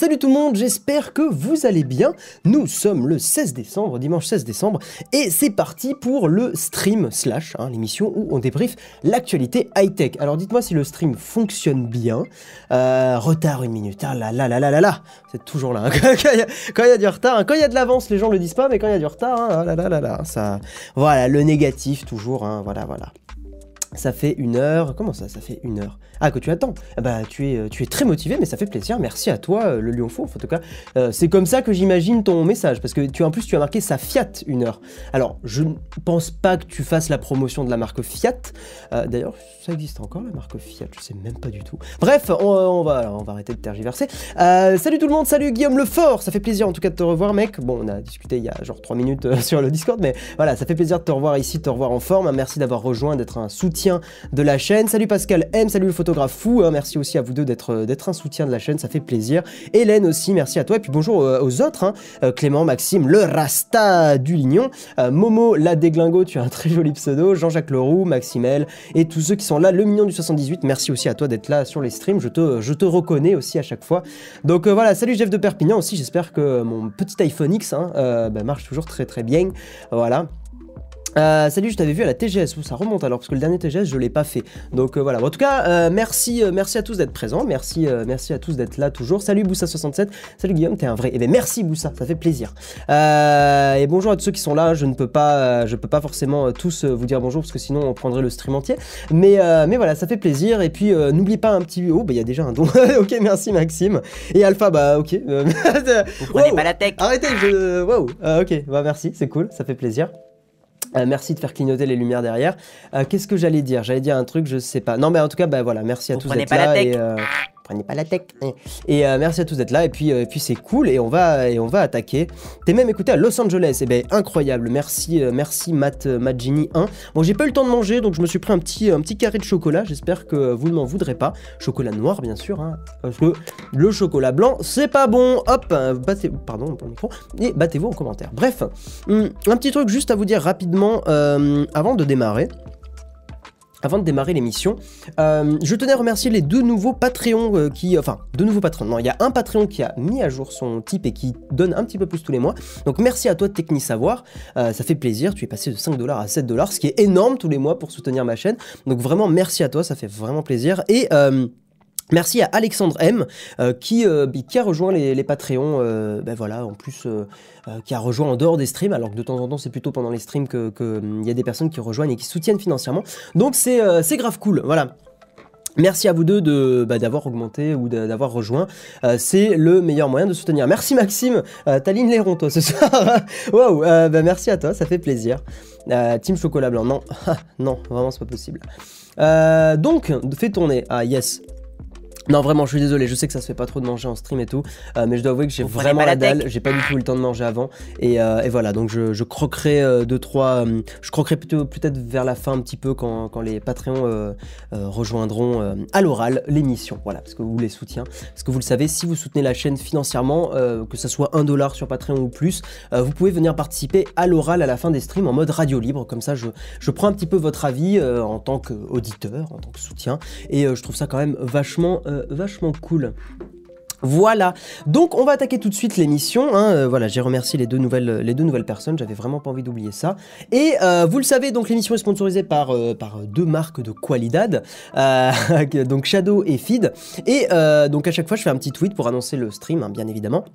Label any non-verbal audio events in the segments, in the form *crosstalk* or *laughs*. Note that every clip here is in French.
salut tout le monde, j'espère que vous allez bien. Nous sommes le 16 décembre, dimanche 16 décembre, et c'est parti pour le stream slash, hein, l'émission où on débriefe l'actualité high-tech. Alors dites-moi si le stream fonctionne bien. Euh, retard une minute, ah là là là là là là, c'est toujours là. hein. *laughs* quand il y, a du retard, hein. quand il y a de l'avance, les gens le disent pas, mais quand il y a du retard, ah là là là là, ça, voilà, le négatif toujours, voilà voilà. Ça fait une heure. Comment ça, ça fait une heure? Ah, que tu attends. Ah Bah, tu es, euh, tu es très motivé, mais ça fait plaisir. Merci à toi, euh, le Lion Fauve. En tout cas, Euh, c'est comme ça que j'imagine ton message, parce que tu en plus tu as marqué ça Fiat une heure. Alors, je ne pense pas que tu fasses la promotion de la marque Fiat. D'ailleurs, ça existe encore la marque Fiat. Je sais même pas du tout. Bref, on, va, on va arrêter de tergiverser. Salut tout le monde. Salut Guillaume Lefort. Ça fait plaisir en tout cas de te revoir, mec. Bon, on a discuté il y a genre 3 minutes sur le Discord, mais voilà, ça fait plaisir de te revoir ici, de te revoir en forme. Merci d'avoir rejoint, d'être un soutien de la chaîne. Salut Pascal M, salut le photographe fou. hein. Merci aussi à vous deux d'être euh, d'être un soutien de la chaîne, ça fait plaisir. Hélène aussi, merci à toi. Et puis bonjour euh, aux autres, hein. Euh, Clément, Maxime, le Rasta du Lignon, Momo, la déglingo, tu as un très joli pseudo, Jean-Jacques Leroux, Maximel, et tous ceux qui sont là, le Mignon du 78. Merci aussi à toi d'être là sur les streams. Je te, je te reconnais aussi à chaque fois. Donc voilà, salut Jeff de Perpignan aussi. J'espère que mon petit iPhone X hein, bah, marche toujours très très bien. Voilà. Euh, salut, je t'avais vu à la TGS, ça remonte alors parce que le dernier TGS je l'ai pas fait. Donc euh, voilà. Bon, en tout cas, euh, merci, merci à tous d'être présents, merci, merci à tous d'être là toujours. Salut Boussa67, salut Guillaume, t'es un vrai. Et ben merci Boussa, ça fait plaisir. Et bonjour à tous ceux qui sont là. Je ne peux pas, je peux pas forcément tous vous dire bonjour parce que sinon on prendrait le stream entier. Mais mais voilà, ça fait plaisir. Et puis n'oubliez pas un petit. Oh bah il y a déjà un don. *laughs* ok, merci Maxime. Et Alpha, bah ok. *laughs* Vous prenez wow. pas la tech? Arrêtez, je. Waouh, ok, bah merci, c'est cool, ça fait plaisir. Euh, merci de faire clignoter les lumières derrière. Euh, Qu'est-ce que j'allais dire? J'allais dire un truc, je sais pas. Non, mais en tout cas, bah voilà, merci à Vous tous d'être la là. tech. Et, euh, prenez pas la tech. Et euh, merci à tous d'être là. Et puis, euh, puis c'est cool. Et on va, et on va attaquer. T'es même écouté à Los Angeles. Et ben incroyable. Merci, euh, merci Matt, Matt Genie 1. Bon, j'ai pas eu le temps de manger, donc je me suis pris un petit, un petit carré de chocolat. J'espère que vous ne m'en voudrez pas. Chocolat noir, bien sûr, hein, parce que le chocolat blanc, c'est pas bon. Hop, battez, pardon micro. Et battez-vous en commentaire. Bref, hum, un petit truc juste à vous dire rapidement avant de démarrer. Avant de démarrer l'émission, euh, je tenais à remercier les deux nouveaux Patreons euh, qui... Enfin, deux nouveaux Patreons. Non, il y a un Patreon qui a mis à jour son type et qui donne un petit peu plus tous les mois. Donc merci à toi Techni Savoir. Euh, ça fait plaisir. Tu es passé de 5$ à 7$, ce qui est énorme tous les mois pour soutenir ma chaîne. Donc vraiment merci à toi, ça fait vraiment plaisir. Et... Merci à Alexandre M euh, qui, euh, qui a rejoint les, les Patreons, ben voilà, en plus qui a rejoint en dehors des streams, alors que de temps en temps c'est plutôt pendant les streams que, hum, y a des personnes qui rejoignent et qui soutiennent financièrement. Donc c'est grave cool, voilà. Merci à vous deux de bah, d'avoir augmenté ou d'avoir rejoint. C'est le meilleur moyen de soutenir. Merci Maxime. Euh, T'alignes les ronds toi ce *laughs* soir. Waouh. bah, merci à toi, ça fait plaisir. Team chocolat blanc. Non, *laughs* non, vraiment c'est pas possible. Donc fais tourner. Ah yes. Non vraiment je suis désolé, je sais que ça se fait pas trop de manger en stream et tout, euh, mais je dois avouer que j'ai vraiment la dalle, j'ai pas du tout eu le temps de manger avant, et, euh, et voilà, donc je, je croquerai euh, deux trois, euh, je croquerai plutôt peut-être vers la fin un petit peu quand, quand les Patreons rejoindront à l'oral l'émission, voilà, parce que vous les soutiens, parce que vous le savez, si vous soutenez la chaîne financièrement, que ce soit un dollar sur Patreon ou plus, vous pouvez venir participer à l'oral à la fin des streams en mode radio libre, comme ça je, je prends un petit peu votre avis en tant qu'auditeur, en tant que soutien, et je trouve ça quand même vachement, euh, vachement cool. Voilà, donc on va attaquer tout de suite l'émission. hein. Euh, voilà, j'ai remercié les deux nouvelles, personnes. J'avais vraiment pas envie d'oublier ça. Et euh, vous le savez, donc l'émission est sponsorisée par deux marques de qualidad, *laughs* donc Shadow et Feed. Et donc à chaque fois, je fais un petit tweet pour annoncer le stream, hein, bien évidemment.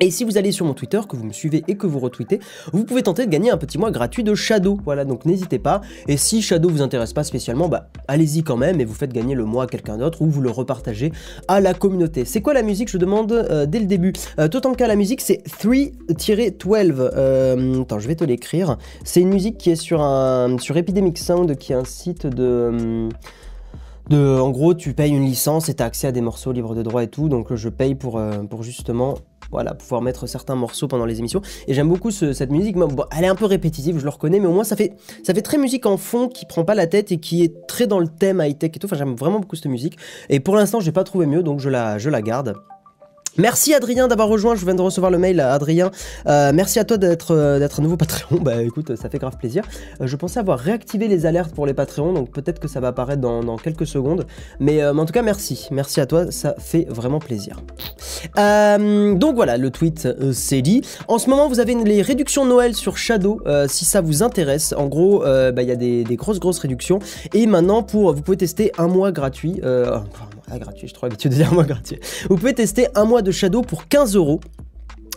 Et si vous allez sur mon Twitter, que vous me suivez et que vous retweetez, vous pouvez tenter de gagner un petit mois gratuit de Shadow. Voilà, donc n'hésitez pas. Et si Shadow vous intéresse pas spécialement, bah allez-y quand même et vous faites gagner le mois à quelqu'un d'autre ou vous le repartagez à la communauté. C'est quoi la musique Je demande euh, dès le début? Euh, Totanka, la musique c'est 3-12. Euh, attends, je vais te l'écrire. C'est une musique qui est sur un sur Epidemic Sound, qui est un site de. hum, de, en gros, tu payes une licence et tu as accès à des morceaux libres de droit et tout. Donc, je paye pour, euh, pour justement voilà, pouvoir mettre certains morceaux pendant les émissions. Et j'aime beaucoup ce- cette musique. Elle est un peu répétitive, je le reconnais, mais au moins ça fait, très musique en fond qui prend pas la tête et qui est très dans le thème high-tech et tout. Enfin, j'aime vraiment beaucoup cette musique. Et pour l'instant, j'ai pas trouvé mieux, donc je la garde. Merci Adrien d'avoir rejoint, je viens de recevoir le mail Adrien. Euh, merci à toi d'être euh, un nouveau Patreon. *laughs* Bah écoute, ça fait grave plaisir. Euh, je pensais avoir réactivé les alertes pour les Patreons, donc peut-être que ça va apparaître dans, quelques secondes. Mais, en tout cas, merci. Merci à toi, ça fait vraiment plaisir. donc voilà, le tweet c'est dit. En ce moment, vous avez les réductions Noël sur Shadow, si ça vous intéresse. En gros, bah, il y a des, des, grosses grosses réductions. Et maintenant, pour vous pouvez tester un mois gratuit. Ah, gratuit, je trop habitué de dire un mois gratuit. Vous pouvez tester un mois de Shadow pour 15 euros.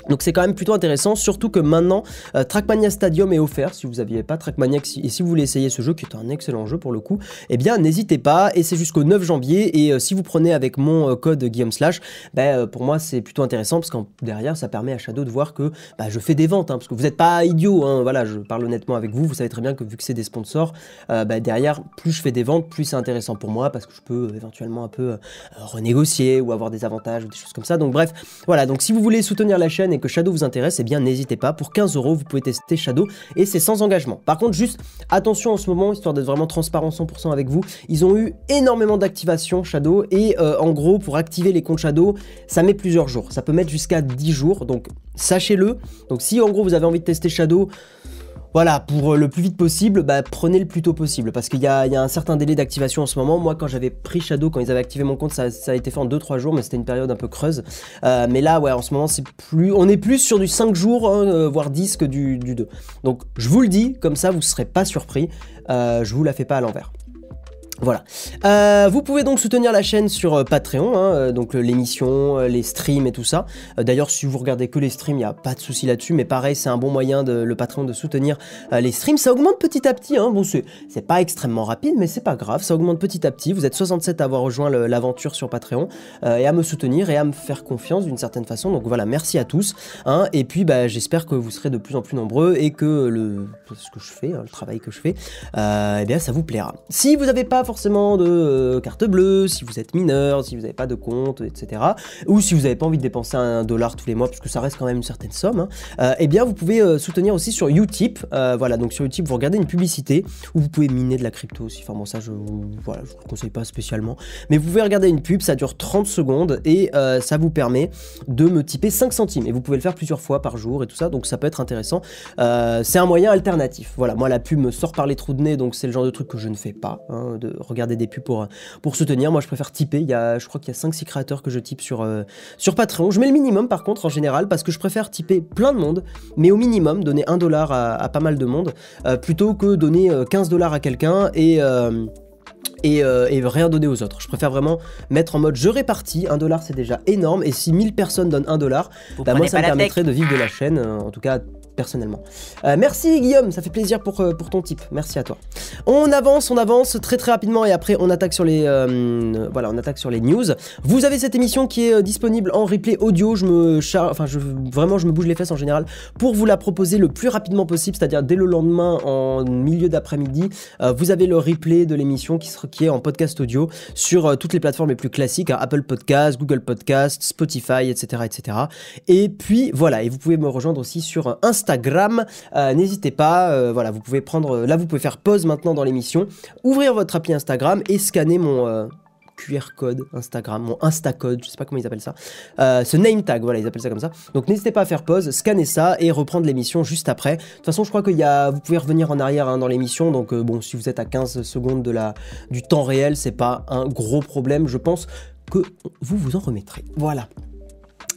Donc c'est quand même plutôt intéressant, surtout que maintenant euh, Trackmania Stadium est offert. Si vous n'aviez pas Trackmania et si vous voulez essayer ce jeu qui est un excellent jeu pour le coup, eh bien n'hésitez pas. Et c'est jusqu'au 9 janvier. Et euh, si vous prenez avec mon euh, code Guillaume Slash, ben, pour moi c'est plutôt intéressant parce que derrière ça permet à Shadow de voir que bah, je fais des ventes, hein, parce que vous n'êtes pas idiot, hein, voilà, je parle honnêtement avec vous, vous savez très bien que vu que c'est des sponsors, bah, derrière plus je fais des ventes, plus c'est intéressant pour moi parce que je peux éventuellement un peu renégocier ou avoir des avantages ou des choses comme ça. Donc bref, voilà, donc si vous voulez soutenir la chaîne et que Shadow vous intéresse, eh bien n'hésitez pas. Pour 15 euros, vous pouvez tester Shadow et c'est sans engagement. Par contre, juste attention en ce moment, histoire d'être vraiment transparent 100% avec vous, ils ont eu énormément d'activations Shadow et euh, en gros, pour activer les comptes Shadow, ça met plusieurs jours. Ça peut mettre jusqu'à 10 jours, donc sachez-le. Donc si en gros vous avez envie de tester Shadow, voilà, pour euh, le plus vite possible, bah, prenez le plus tôt possible parce qu'il y, a, un certain délai d'activation en ce moment. Moi, quand j'avais pris Shadow, quand ils avaient activé mon compte, ça, a été fait en 2-3 jours, mais c'était une période un peu creuse. Euh, mais là, ouais, en ce moment, on est plus sur du 5 jours, hein, euh, voire 10 que du, du, 2. Donc, je vous le dis, comme ça, vous ne serez pas surpris. je vous la fais pas à l'envers. Voilà. Euh, vous pouvez donc soutenir la chaîne sur euh, Patreon, hein, euh, donc l'émission, les streams et tout ça. D'ailleurs, si vous regardez que les streams, il n'y a pas de souci là-dessus, mais pareil, c'est un bon moyen de le Patreon de soutenir les streams. Ça augmente petit à petit, hein. bon, c'est pas extrêmement rapide, mais c'est pas grave, ça augmente petit à petit. Vous êtes 67 à avoir rejoint l'aventure sur Patreon et à me soutenir et à me faire confiance d'une certaine façon. Donc voilà, merci à tous. Hein. et puis, bah, j'espère que vous serez de plus en plus nombreux et que le, ce que je fais, le travail que je fais, eh bien, ça vous plaira. Si vous n'avez pas forcément de euh, carte bleue, si vous êtes mineur, si vous n'avez pas de compte, etc. Ou si vous n'avez pas envie de dépenser un dollar tous les mois, puisque ça reste quand même une certaine somme, hein, euh, eh bien vous pouvez euh, soutenir aussi sur Utip. voilà, donc sur Utip, vous regardez une publicité où vous pouvez miner de la crypto aussi. Enfin bon, ça je vous, voilà, je vous conseille pas spécialement. Mais vous pouvez regarder une pub, ça dure 30 secondes et ça vous permet de me typer 5 centimes. Et vous pouvez le faire plusieurs fois par jour et tout ça, donc ça peut être intéressant. c'est un moyen alternatif. Voilà, moi la pub me sort par les trous de nez, donc c'est le genre de truc que je ne fais pas, hein, regarder des pubs pour, pour soutenir. Moi, je préfère typer. Il y a, je crois qu'il y a 5-6 créateurs que je type sur, euh, sur Patreon. Je mets le minimum, par contre, en général, parce que je préfère typer plein de monde, mais au minimum, donner 1 dollar à, pas mal de monde, euh, plutôt que donner 15 euh, dollars à quelqu'un et... Et, rien donner aux autres. Je préfère vraiment mettre en mode je répartis, 1 dollar c'est déjà énorme, et si 1000 personnes donnent 1 dollar, bah moi ça me permettrait de vivre de la chaîne, en tout cas Euh, merci Guillaume, ça fait plaisir pour, euh, pour ton type. Merci à toi. On avance, on avance très très rapidement et après on attaque sur les euh, voilà, on attaque sur les news. Vous avez cette émission qui est disponible en replay audio. Je me charge, enfin je vraiment je me bouge les fesses en général pour vous la proposer le plus rapidement possible, c'est-à-dire dès le lendemain en milieu d'après-midi. vous avez le replay de l'émission qui, qui est en podcast audio sur toutes les plateformes les plus classiques, hein, Apple Podcast, Google Podcast, Spotify, etc., etc. Et puis voilà, et vous pouvez me rejoindre aussi sur Instagram Instagram. Euh, n'hésitez pas, euh, voilà, vous pouvez prendre, là vous pouvez faire pause maintenant dans l'émission, ouvrir votre appli Instagram et scanner mon euh, QR code Instagram, mon Instacode, je sais pas comment ils appellent ça, ce name tag, voilà, ils appellent ça comme ça. Donc n'hésitez pas à faire pause, scanner ça et reprendre l'émission juste après. De toute façon, je crois qu'il y vous pouvez revenir en arrière hein, dans l'émission, donc bon, si vous êtes à 15 secondes de la, du temps réel, c'est pas un gros problème, je pense que vous vous en remettrez. Voilà.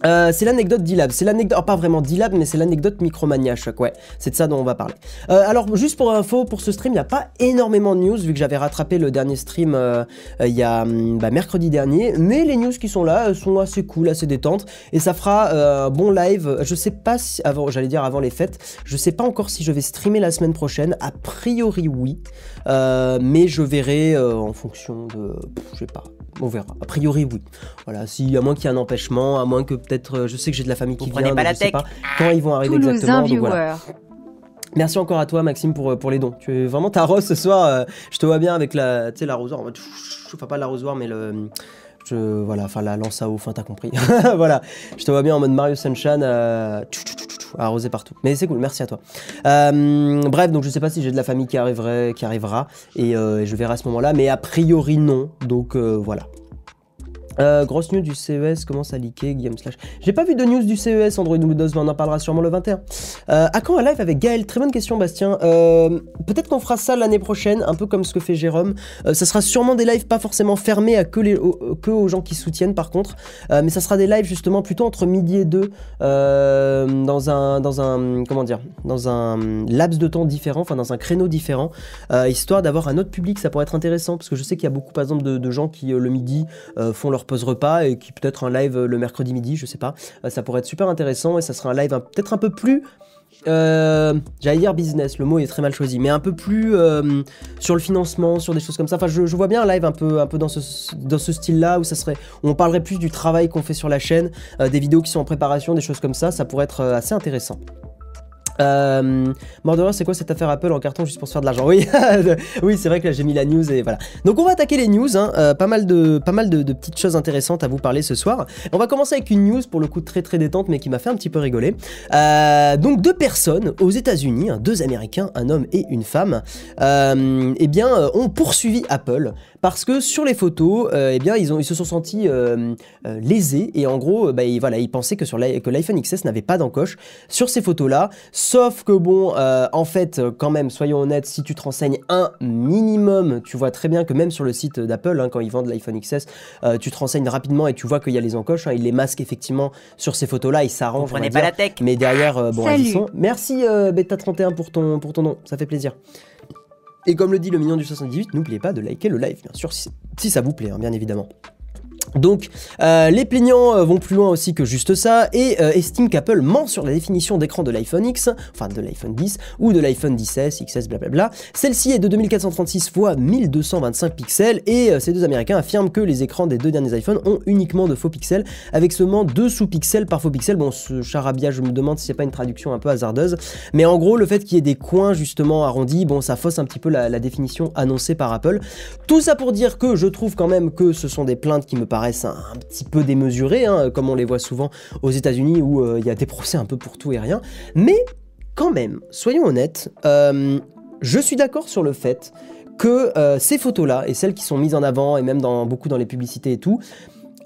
Euh, c'est l'anecdote d'Ilab. C'est l'anecdote, pas vraiment d'Ilab, mais c'est l'anecdote Micromania Choc. Ouais, c'est de ça dont on va parler. Euh, alors, juste pour info, pour ce stream, il n'y a pas énormément de news, vu que j'avais rattrapé le dernier stream euh, il y a hum, bah, mercredi dernier. Mais les news qui sont là sont assez cool, assez détentes. Et ça fera un bon live. Je sais pas si, avant, j'allais dire avant les fêtes, je sais pas encore si je vais streamer la semaine prochaine. A priori, oui. Mais je verrai en fonction de. Je sais pas on verra. A priori, oui. Voilà, si, à moins qu'il y ait un empêchement, à moins que peut-être, euh, je sais que j'ai de la famille qui vient, pas je sais pas quand ils vont arriver exactement. Merci encore à toi Maxime pour, euh, pour les dons. Tu es vraiment ta rose ce soir. Euh, je te vois bien avec la, tu sais, l'arrosoir. Enfin pas l'arrosoir mais le, voilà, enfin la lance à eau. T'as compris. *laughs* voilà, je te vois bien en mode Mario Sunshine. arroser partout. Mais c'est cool, merci à toi. bref, donc je sais pas si j'ai de la famille qui arriverait, qui arrivera, et je verrai à ce moment-là, mais a priori non. Donc voilà. Euh, grosse news du CES commence à leaker, Guillaume Slash. J'ai pas vu de news du CES Android Windows, mais on en parlera sûrement le 21. Euh, à quand un live avec Gaël? Très bonne question, Bastien. Euh, Peut-être qu'on fera ça l'année prochaine, un peu comme ce que fait Jérôme. Euh, ça sera sûrement des lives pas forcément fermés à que, les, aux, que aux gens qui soutiennent, par contre. Mais ça sera des lives justement plutôt entre midi et deux, dans un, dans un, comment dire, dans un laps de temps différent, enfin dans un créneau différent, histoire d'avoir un autre public. Ça pourrait être intéressant parce que je sais qu'il y a beaucoup, par exemple, de, gens qui le midi font leur pause repas et qui peut-être un live euh, le mercredi midi, je sais pas. Euh, ça pourrait être super intéressant et ça sera un live peut-être un peu plus. euh, J'allais dire business, le mot est très mal choisi, mais un peu plus sur le financement, sur des choses comme ça. Enfin, je, vois bien un live un peu, un peu dans ce, dans ce style-là où où on parlerait plus du travail qu'on fait sur la chaîne, des vidéos qui sont en préparation, des choses comme ça. Ça pourrait être assez intéressant. Euh, Mordor, c'est quoi cette affaire Apple en carton juste pour se faire de l'argent *laughs* Oui, c'est vrai que là j'ai mis la news et voilà. Donc on va attaquer les news, hein, euh, pas mal de, pas mal de, petites choses intéressantes à vous parler ce soir. On va commencer avec une news pour le coup très très détente mais qui m'a fait un petit peu rigoler. Euh, donc deux personnes aux États-Unis, hein, deux Américains, un homme et une femme, euh, eh bien ont poursuivi Apple parce que sur les photos, euh, eh bien ils ont, ils se sont sentis euh, euh, lésés et en gros, bah, ils, voilà, ils pensaient que sur que l'iPhone XS n'avait pas d'encoche sur ces photos-là. Sauf que bon, euh, en fait, quand même, soyons honnêtes, si tu te renseignes un minimum, tu vois très bien que même sur le site d'Apple, hein, quand ils vendent l'iPhone XS, euh, tu te renseignes rapidement et tu vois qu'il y a les encoches. hein, ils les masquent effectivement sur ces photos-là, ils s'arrangent. on pas la tech. Mais derrière, euh, bon, elles y Salut. sont. Merci euh, Beta31 pour ton, pour ton nom, ça fait plaisir. Et comme le dit le mignon du 78, n'oubliez pas de liker le live, bien sûr, si, ça vous plaît, hein, bien évidemment. Donc, euh, les plaignants euh, vont plus loin aussi que juste ça et euh, estiment qu'Apple ment sur la définition d'écran de l'iPhone X, enfin de l'iPhone 10 ou de l'iPhone 10S, XS, blablabla. Celle-ci est de 2436 x 1225 pixels et ces deux Américains affirment que les écrans des deux derniers iPhones ont uniquement de faux pixels avec seulement deux sous-pixels par faux pixel. Bon, ce charabia, je me demande si c'est pas une traduction un peu hasardeuse, mais en gros, le fait qu'il y ait des coins justement arrondis, bon, ça fausse un petit peu la définition annoncée par Apple. Tout ça pour dire que je trouve quand même que ce sont des plaintes qui me paraissent un, petit peu démesurées, hein, comme on les voit souvent aux États-Unis où euh, il y a des procès un peu pour tout et rien. Mais quand même, soyons honnêtes, euh, je suis d'accord sur le fait que euh, ces photos-là, et celles qui sont mises en avant, et même dans, beaucoup dans les publicités et tout,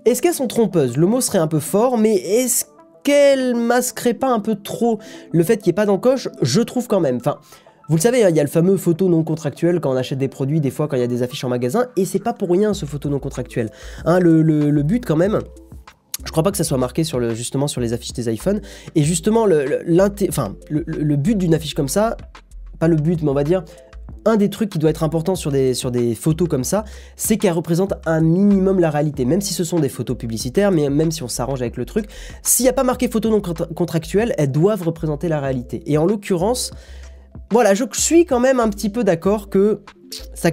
est-ce qu'elles sont trompeuses? Le mot serait un peu fort, mais est-ce qu'elles masqueraient pas un peu trop le fait qu'il n'y ait pas d'encoche? Je trouve quand même. Enfin, vous le savez, hein, il y a le fameux photo non contractuel quand on achète des produits, des fois quand il y a des affiches en magasin, et c'est pas pour rien ce photo non contractuel. Hein, le, but quand même. Je crois pas que ça soit marqué sur justement sur les affiches des iPhones. Et justement, le, but d'une affiche comme ça, pas le but, mais on va dire, un des trucs qui doit être important sur des, sur des photos comme ça, c'est qu'elles représentent un minimum la réalité. Même si ce sont des photos publicitaires, mais même si on s'arrange avec le truc, s'il n'y a pas marqué photo non contra- contractuelle, elles doivent représenter la réalité. Et en l'occurrence, voilà, je suis quand même un petit peu d'accord que ça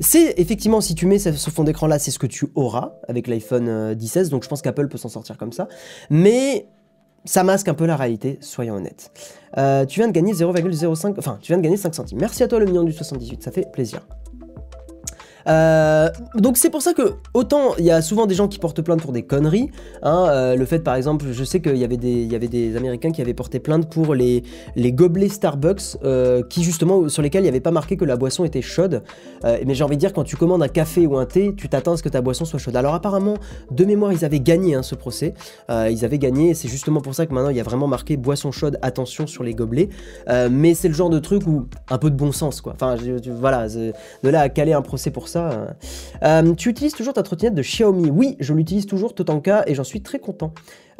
c'est effectivement si tu mets ce fond d'écran là, c'est ce que tu auras avec l'iPhone euh, 10 donc je pense qu'Apple peut s'en sortir comme ça, mais ça masque un peu la réalité, soyons honnêtes. Euh, tu viens de gagner 0,05, enfin tu viens de gagner 5 centimes. Merci à toi le million du 78, ça fait plaisir. Euh, donc c'est pour ça que autant il y a souvent des gens qui portent plainte pour des conneries. hein, euh, le fait par exemple, je sais qu'il y avait des il y avait des Américains qui avaient porté plainte pour les gobelets Starbucks euh, qui justement sur lesquels il n'y avait pas marqué que la boisson était chaude. Mais j'ai envie de dire quand tu commandes un café ou un thé, tu t'attends à ce que ta boisson soit chaude. Alors apparemment de mémoire ils avaient gagné hein, ce procès. Ils avaient gagné. et C'est justement pour ça que maintenant il y a vraiment marqué boisson chaude attention sur les gobelets. Mais c'est le genre de truc où un peu de bon sens quoi. Enfin voilà de là à caler un procès pour ça. Euh. Euh, tu utilises toujours ta trottinette de Xiaomi Oui, je l'utilise toujours Totanka et j'en suis très content.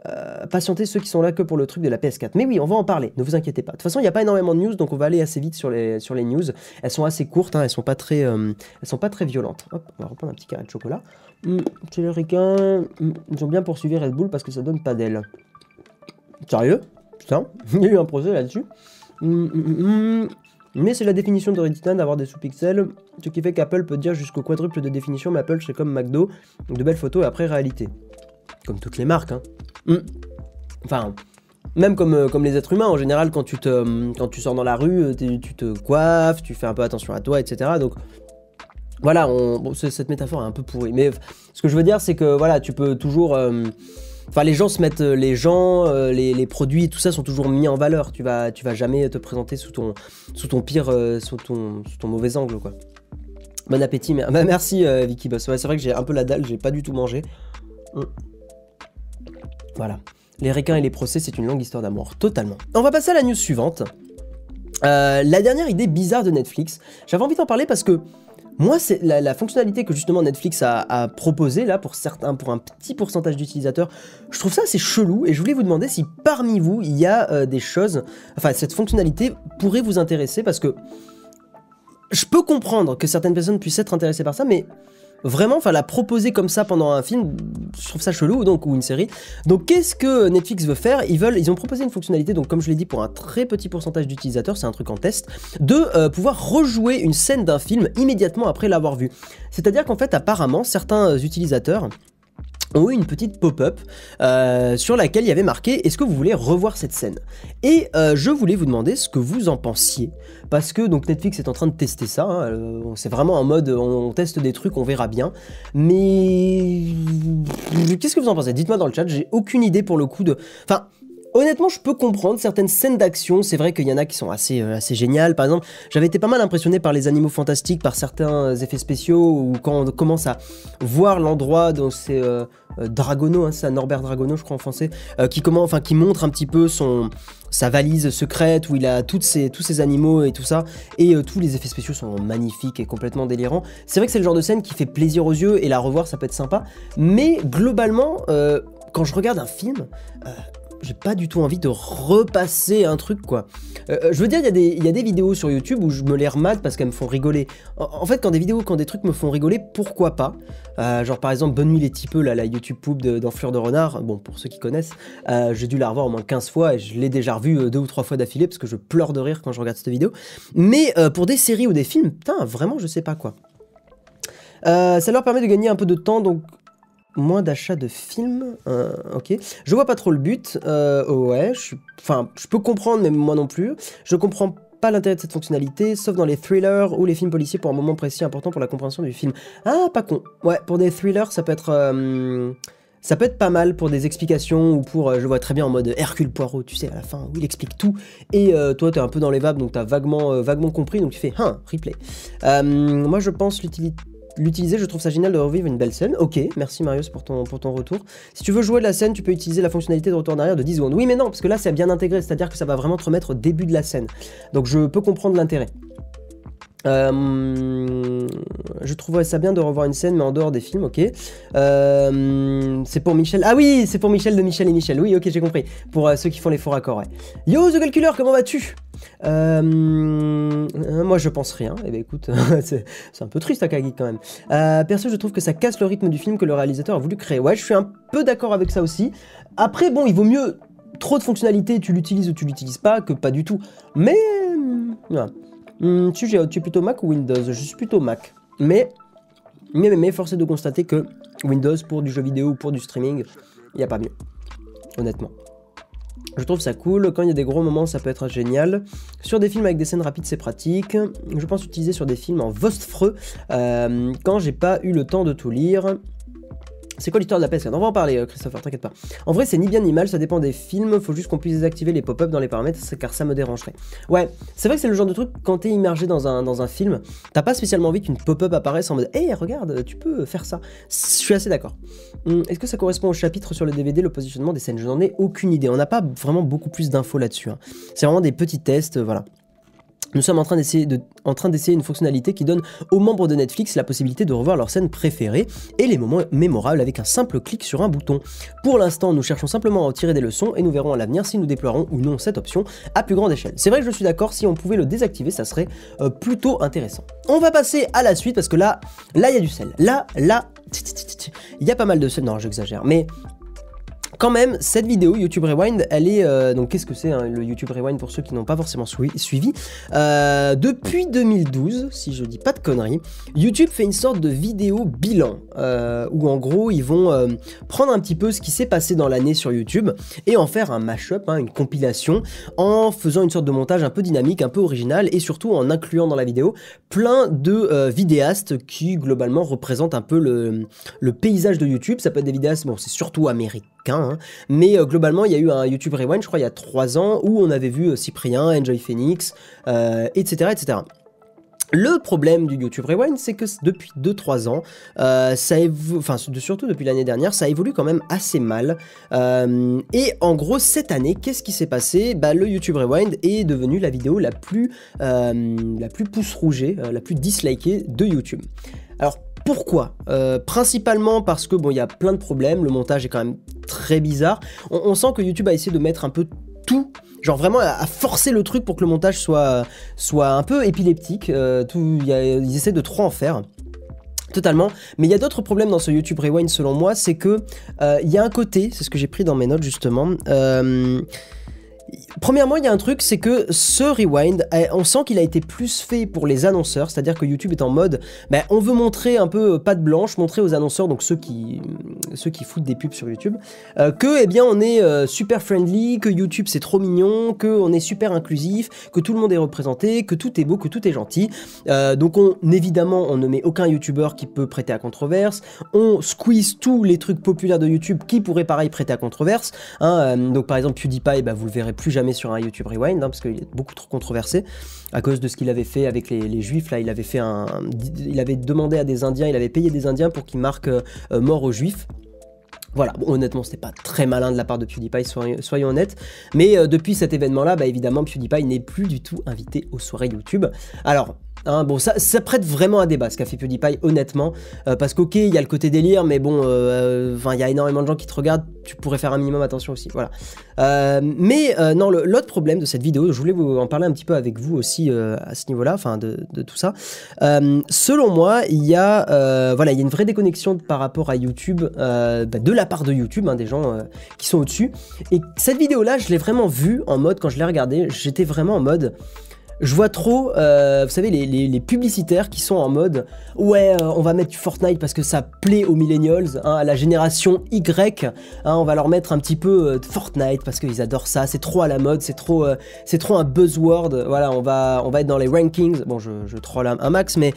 Euh, patientez ceux qui sont là que pour le truc de la PS4. Mais oui, on va en parler, ne vous inquiétez pas. De toute façon, il n'y a pas énormément de news, donc on va aller assez vite sur les, sur les news. Elles sont assez courtes, hein, elles sont pas très, euh, sont pas très violentes. Hop, on va reprendre un petit carré de chocolat. Hum, ils ont bien poursuivi Red Bull parce que ça donne pas d'aile. Sérieux? Putain, *laughs* il y a eu un procès là-dessus. Hum. Mais c'est la définition de Reddit d'avoir des sous-pixels, ce qui fait qu'Apple peut dire jusqu'au quadruple de définition, mais Apple c'est comme McDo, de belles photos et après réalité. Comme toutes les marques, hein. Hum. Enfin, même comme, euh, comme les êtres humains, en général, quand tu, te, euh, quand tu sors dans la rue, euh, tu te coiffes, tu fais un peu attention à toi, etc. Donc, voilà, on, bon, c'est- cette métaphore est un peu pourrie. Mais ce que je veux dire, c'est que voilà, tu peux toujours. euh, Enfin, les gens se mettent, euh, les gens, euh, les, produits, tout ça sont toujours mis en valeur. Tu vas, tu vas jamais te présenter sous ton, sous ton pire, euh, sous ton, sous ton mauvais angle, quoi. Bon appétit, mais, *laughs* bah, merci Vicky Boss. C'est vrai que j'ai un peu la dalle, j'ai pas du tout mangé. Mm. Voilà. Les requins et les procès, c'est une longue histoire d'amour, totalement. On va passer à la news suivante. La dernière idée bizarre de Netflix. J'avais envie d'en parler parce que moi, c'est la, fonctionnalité que justement Netflix a, proposée là pour certains, pour un petit pourcentage d'utilisateurs. Je trouve ça assez chelou et je voulais vous demander si parmi vous il y a euh, des choses, enfin cette fonctionnalité pourrait vous intéresser parce que je peux comprendre que certaines personnes puissent être intéressées par ça, mais Vraiment, enfin la proposer comme ça pendant un film, je trouve ça chelou, donc ou une série. Donc qu'est-ce que Netflix veut faire? Ils ont proposé une fonctionnalité, donc comme je l'ai dit pour un très petit pourcentage d'utilisateurs, c'est un truc en test, de euh, pouvoir rejouer une scène d'un film immédiatement après l'avoir vu. C'est-à-dire qu'en fait, apparemment, certains utilisateurs ont eu une petite pop-up euh, sur laquelle il y avait marqué est-ce que vous voulez revoir cette scène? Et euh, je voulais vous demander ce que vous en pensiez parce que donc Netflix est en train de tester ça hein, euh, c'est vraiment en mode on, teste des trucs on verra bien mais qu'est-ce que vous en pensez? Dites-moi dans le chat j'ai aucune idée pour le coup de enfin Honnêtement, je peux comprendre certaines scènes d'action. C'est vrai qu'il y en a qui sont assez, assez géniales. Par exemple, j'avais été pas mal impressionné par les animaux fantastiques, par certains effets spéciaux, ou quand on commence à voir l'endroit dont c'est euh, Dragono, hein, c'est Norbert Dragono, je crois en français, euh, qui, enfin, qui montre un petit peu son, sa valise secrète où il a tous ces animaux et tout ça. Et euh, tous les effets spéciaux sont magnifiques et complètement délirants. C'est vrai que c'est le genre de scène qui fait plaisir aux yeux et la revoir, ça peut être sympa. Mais globalement, quand je regarde un film, j'ai pas du tout envie de repasser un truc quoi. Euh, euh, je veux dire, il y, y, a des vidéos sur YouTube où je me les remate parce qu'elles me font rigoler. En, fait, quand des vidéos, quand des trucs me font rigoler, pourquoi pas? Euh, Genre par exemple, Bonne nuit les typeux, là, la YouTube poupe d'Enflure de, Renard, bon, pour ceux qui connaissent, j'ai dû la revoir au moins 15 fois et je l'ai déjà revue deux ou trois fois d'affilée parce que je pleure de rire quand je regarde cette vidéo. Mais pour des séries ou des films, putain, vraiment, je sais pas quoi. ça leur permet de gagner un peu de temps, donc moins d'achat de films. Euh, ok. Je vois pas trop le but. Euh, ouais, je enfin, je peux comprendre, mais moi non plus. Je comprends pas l'intérêt de cette fonctionnalité, sauf dans les thrillers ou les films policiers pour un moment précis important pour la compréhension du film. Ah, pas con. Ouais, pour des thrillers, ça peut être. Euh, ça peut être pas mal pour des explications ou pour, je vois très bien en mode Hercule Poirot, tu sais, à la fin, où il explique tout. Et toi, t'es un peu dans les vapes, donc t'as vaguement, vaguement compris, donc tu fais, hein, replay. moi, je pense l'utilité l'utiliser, je trouve ça génial de revivre une belle scène. Ok, merci Marius pour ton, retour. Si tu veux jouer de la scène, tu peux utiliser la fonctionnalité de retour en arrière de 10 secondes. Oui, mais non, parce que là, c'est bien intégré, c'est-à-dire que ça va vraiment te remettre au début de la scène. Donc je peux comprendre l'intérêt. Euh, je trouverais ça bien de revoir une scène, mais en dehors des films, ok. Euh, c'est pour Michel. Ah oui, c'est pour Michel de Michel et Michel. Oui, ok, j'ai compris. Pour euh, ceux qui font les faux raccords, ouais. Yo, The Calculator, comment vas-tu? Moi, je pense rien. Eh ben, écoute, *laughs* c'est un peu triste, Akagi, quand même. perso, je trouve que ça casse le rythme du film que le réalisateur a voulu créer. Ouais, je suis un peu d'accord avec ça aussi. Après, bon, il vaut mieux trop de fonctionnalités, tu l'utilises ou tu l'utilises pas, que pas du tout. Mais. Voilà. Hmm, tu, es plutôt Mac ou Windows? Je suis plutôt Mac. Mais, mais, mais, force est de constater que Windows pour du jeu vidéo ou pour du streaming, il n'y a pas mieux. Honnêtement. Je trouve ça cool, quand il y a des gros moments ça peut être génial. Sur des films avec des scènes rapides c'est pratique. Je pense utiliser sur des films en Vostfreux euh, quand j'ai pas eu le temps de tout lire. C'est quoi l'histoire de la PS4 On va en parler, euh, Christopher, t'inquiète pas. En vrai, c'est ni bien ni mal, ça dépend des films, faut juste qu'on puisse désactiver les pop-up dans les paramètres, car ça me dérangerait. Ouais, c'est vrai que c'est le genre de truc, quand t'es immergé dans un, film, t'as pas spécialement envie qu'une pop-up apparaisse en mode Hé, regarde, tu peux faire ça. Je suis assez d'accord. Hum, est-ce que ça correspond au chapitre sur le DVD, le positionnement des scènes? Je n'en ai aucune idée. On n'a pas vraiment beaucoup plus d'infos là-dessus. Hein. C'est vraiment des petits tests, voilà. Nous sommes en train d'essayer une fonctionnalité qui donne aux membres de Netflix la possibilité de revoir leurs scènes préférées et les moments mémorables avec un simple clic sur un bouton. Pour l'instant, nous cherchons simplement à en tirer des leçons et nous verrons à l'avenir si nous déploierons ou non cette option à plus grande échelle. C'est vrai que je suis d'accord, si on pouvait le désactiver, ça serait euh, plutôt intéressant. On va passer à la suite parce que là, là il y a du sel. Là, là, il y a pas mal de sel. Non, j'exagère, mais quand même, cette vidéo YouTube Rewind, elle est... Euh, donc qu'est-ce que c'est hein, le YouTube Rewind pour ceux qui n'ont pas forcément suivi euh, Depuis 2012, si je dis pas de conneries, YouTube fait une sorte de vidéo bilan, euh, où en gros ils vont prendre un petit peu ce qui s'est passé dans l'année sur YouTube et en faire un mashup, hein, une compilation, en faisant une sorte de montage un peu dynamique, un peu original et surtout en incluant dans la vidéo plein de vidéastes qui globalement représentent un peu le, le paysage de YouTube. Ça peut être des vidéastes, bon c'est surtout américain Hein. Mais euh, globalement, il y a eu un YouTube Rewind, je crois, il y a 3 ans, où on avait vu euh, Cyprien, Enjoy Phoenix, etc., euh, etc. Le problème du YouTube Rewind, c'est que depuis 2-3 ans, ça enfin surtout depuis l'année dernière, ça évolue quand même assez mal. Et en gros, cette année, qu'est-ce qui s'est passé? Bah, Le YouTube Rewind est devenu la vidéo la plus, la plus pouce rougée, la plus dislikée de YouTube. Alors pourquoi? Principalement parce que bon, il y a plein de problèmes, le montage est quand même très bizarre. on sent que YouTube a essayé de mettre un peu tout genre vraiment à, forcer le truc pour que le montage soit, soit un peu épileptique. Euh, ils essaient de trop en faire. Totalement. Mais il y a d'autres problèmes dans ce YouTube Rewind selon moi, c'est que euh, il y a un côté, c'est ce que j'ai pris dans mes notes justement. Euh, Premièrement, il y a un truc, c'est que ce rewind, eh, on sent qu'il a été plus fait pour les annonceurs, c'est-à-dire que YouTube est en mode, ben, on veut montrer un peu euh, patte blanche, montrer aux annonceurs, donc ceux qui, ceux qui foutent des pubs sur YouTube, euh, que eh bien on est euh, super friendly, que YouTube c'est trop mignon, que on est super inclusif, que tout le monde est représenté, que tout est beau, que tout est gentil. donc on, évidemment, on ne met aucun YouTuber qui peut prêter à controverse. On squeeze tous les trucs populaires de YouTube qui pourraient pareil prêter à controverse. Hein, donc par exemple PewDiePie, bah, vous le verrez plus jamais sur un YouTube Rewind, hein, parce qu'il est beaucoup trop controversé à cause de ce qu'il avait fait avec les, Juifs. Là, il avait demandé à des Indiens, il avait payé des Indiens pour qu'ils marquent euh, mort aux Juifs. Voilà, honnêtement, c'était pas très malin de la part de PewDiePie, soyons, honnêtes. Mais euh, depuis cet événement-là, bah, évidemment, PewDiePie n'est plus du tout invité aux soirées YouTube. Alors, Hein, bon, ça, ça, prête vraiment à débat ce qu'a fait PewDiePie, honnêtement. Euh, parce qu'ok, il y a le côté délire, mais bon, euh, enfin, il y a énormément de gens qui te regardent, tu pourrais faire un minimum attention aussi. Voilà. Euh, mais non, l'autre problème de cette vidéo, je voulais vous en parler un petit peu avec vous aussi à ce niveau-là, enfin, de, tout ça. selon moi, il y a, voilà, il y a une vraie déconnexion par rapport à YouTube, bah, de la part de YouTube, hein, des gens qui sont au-dessus. Et cette vidéo-là, je l'ai vraiment vue en mode, quand je l'ai regardée, j'étais vraiment en mode je vois trop, euh, vous savez, les, publicitaires qui sont en mode ouais, euh, on va mettre du Fortnite parce que ça plaît aux millennials, hein, à la génération Y. Hein, on va leur mettre un petit peu euh, de Fortnite parce qu'ils adorent ça. C'est trop à la mode, c'est trop, c'est trop un buzzword. Voilà, on va, on va être dans les rankings. Bon, je, je troll un, max, mais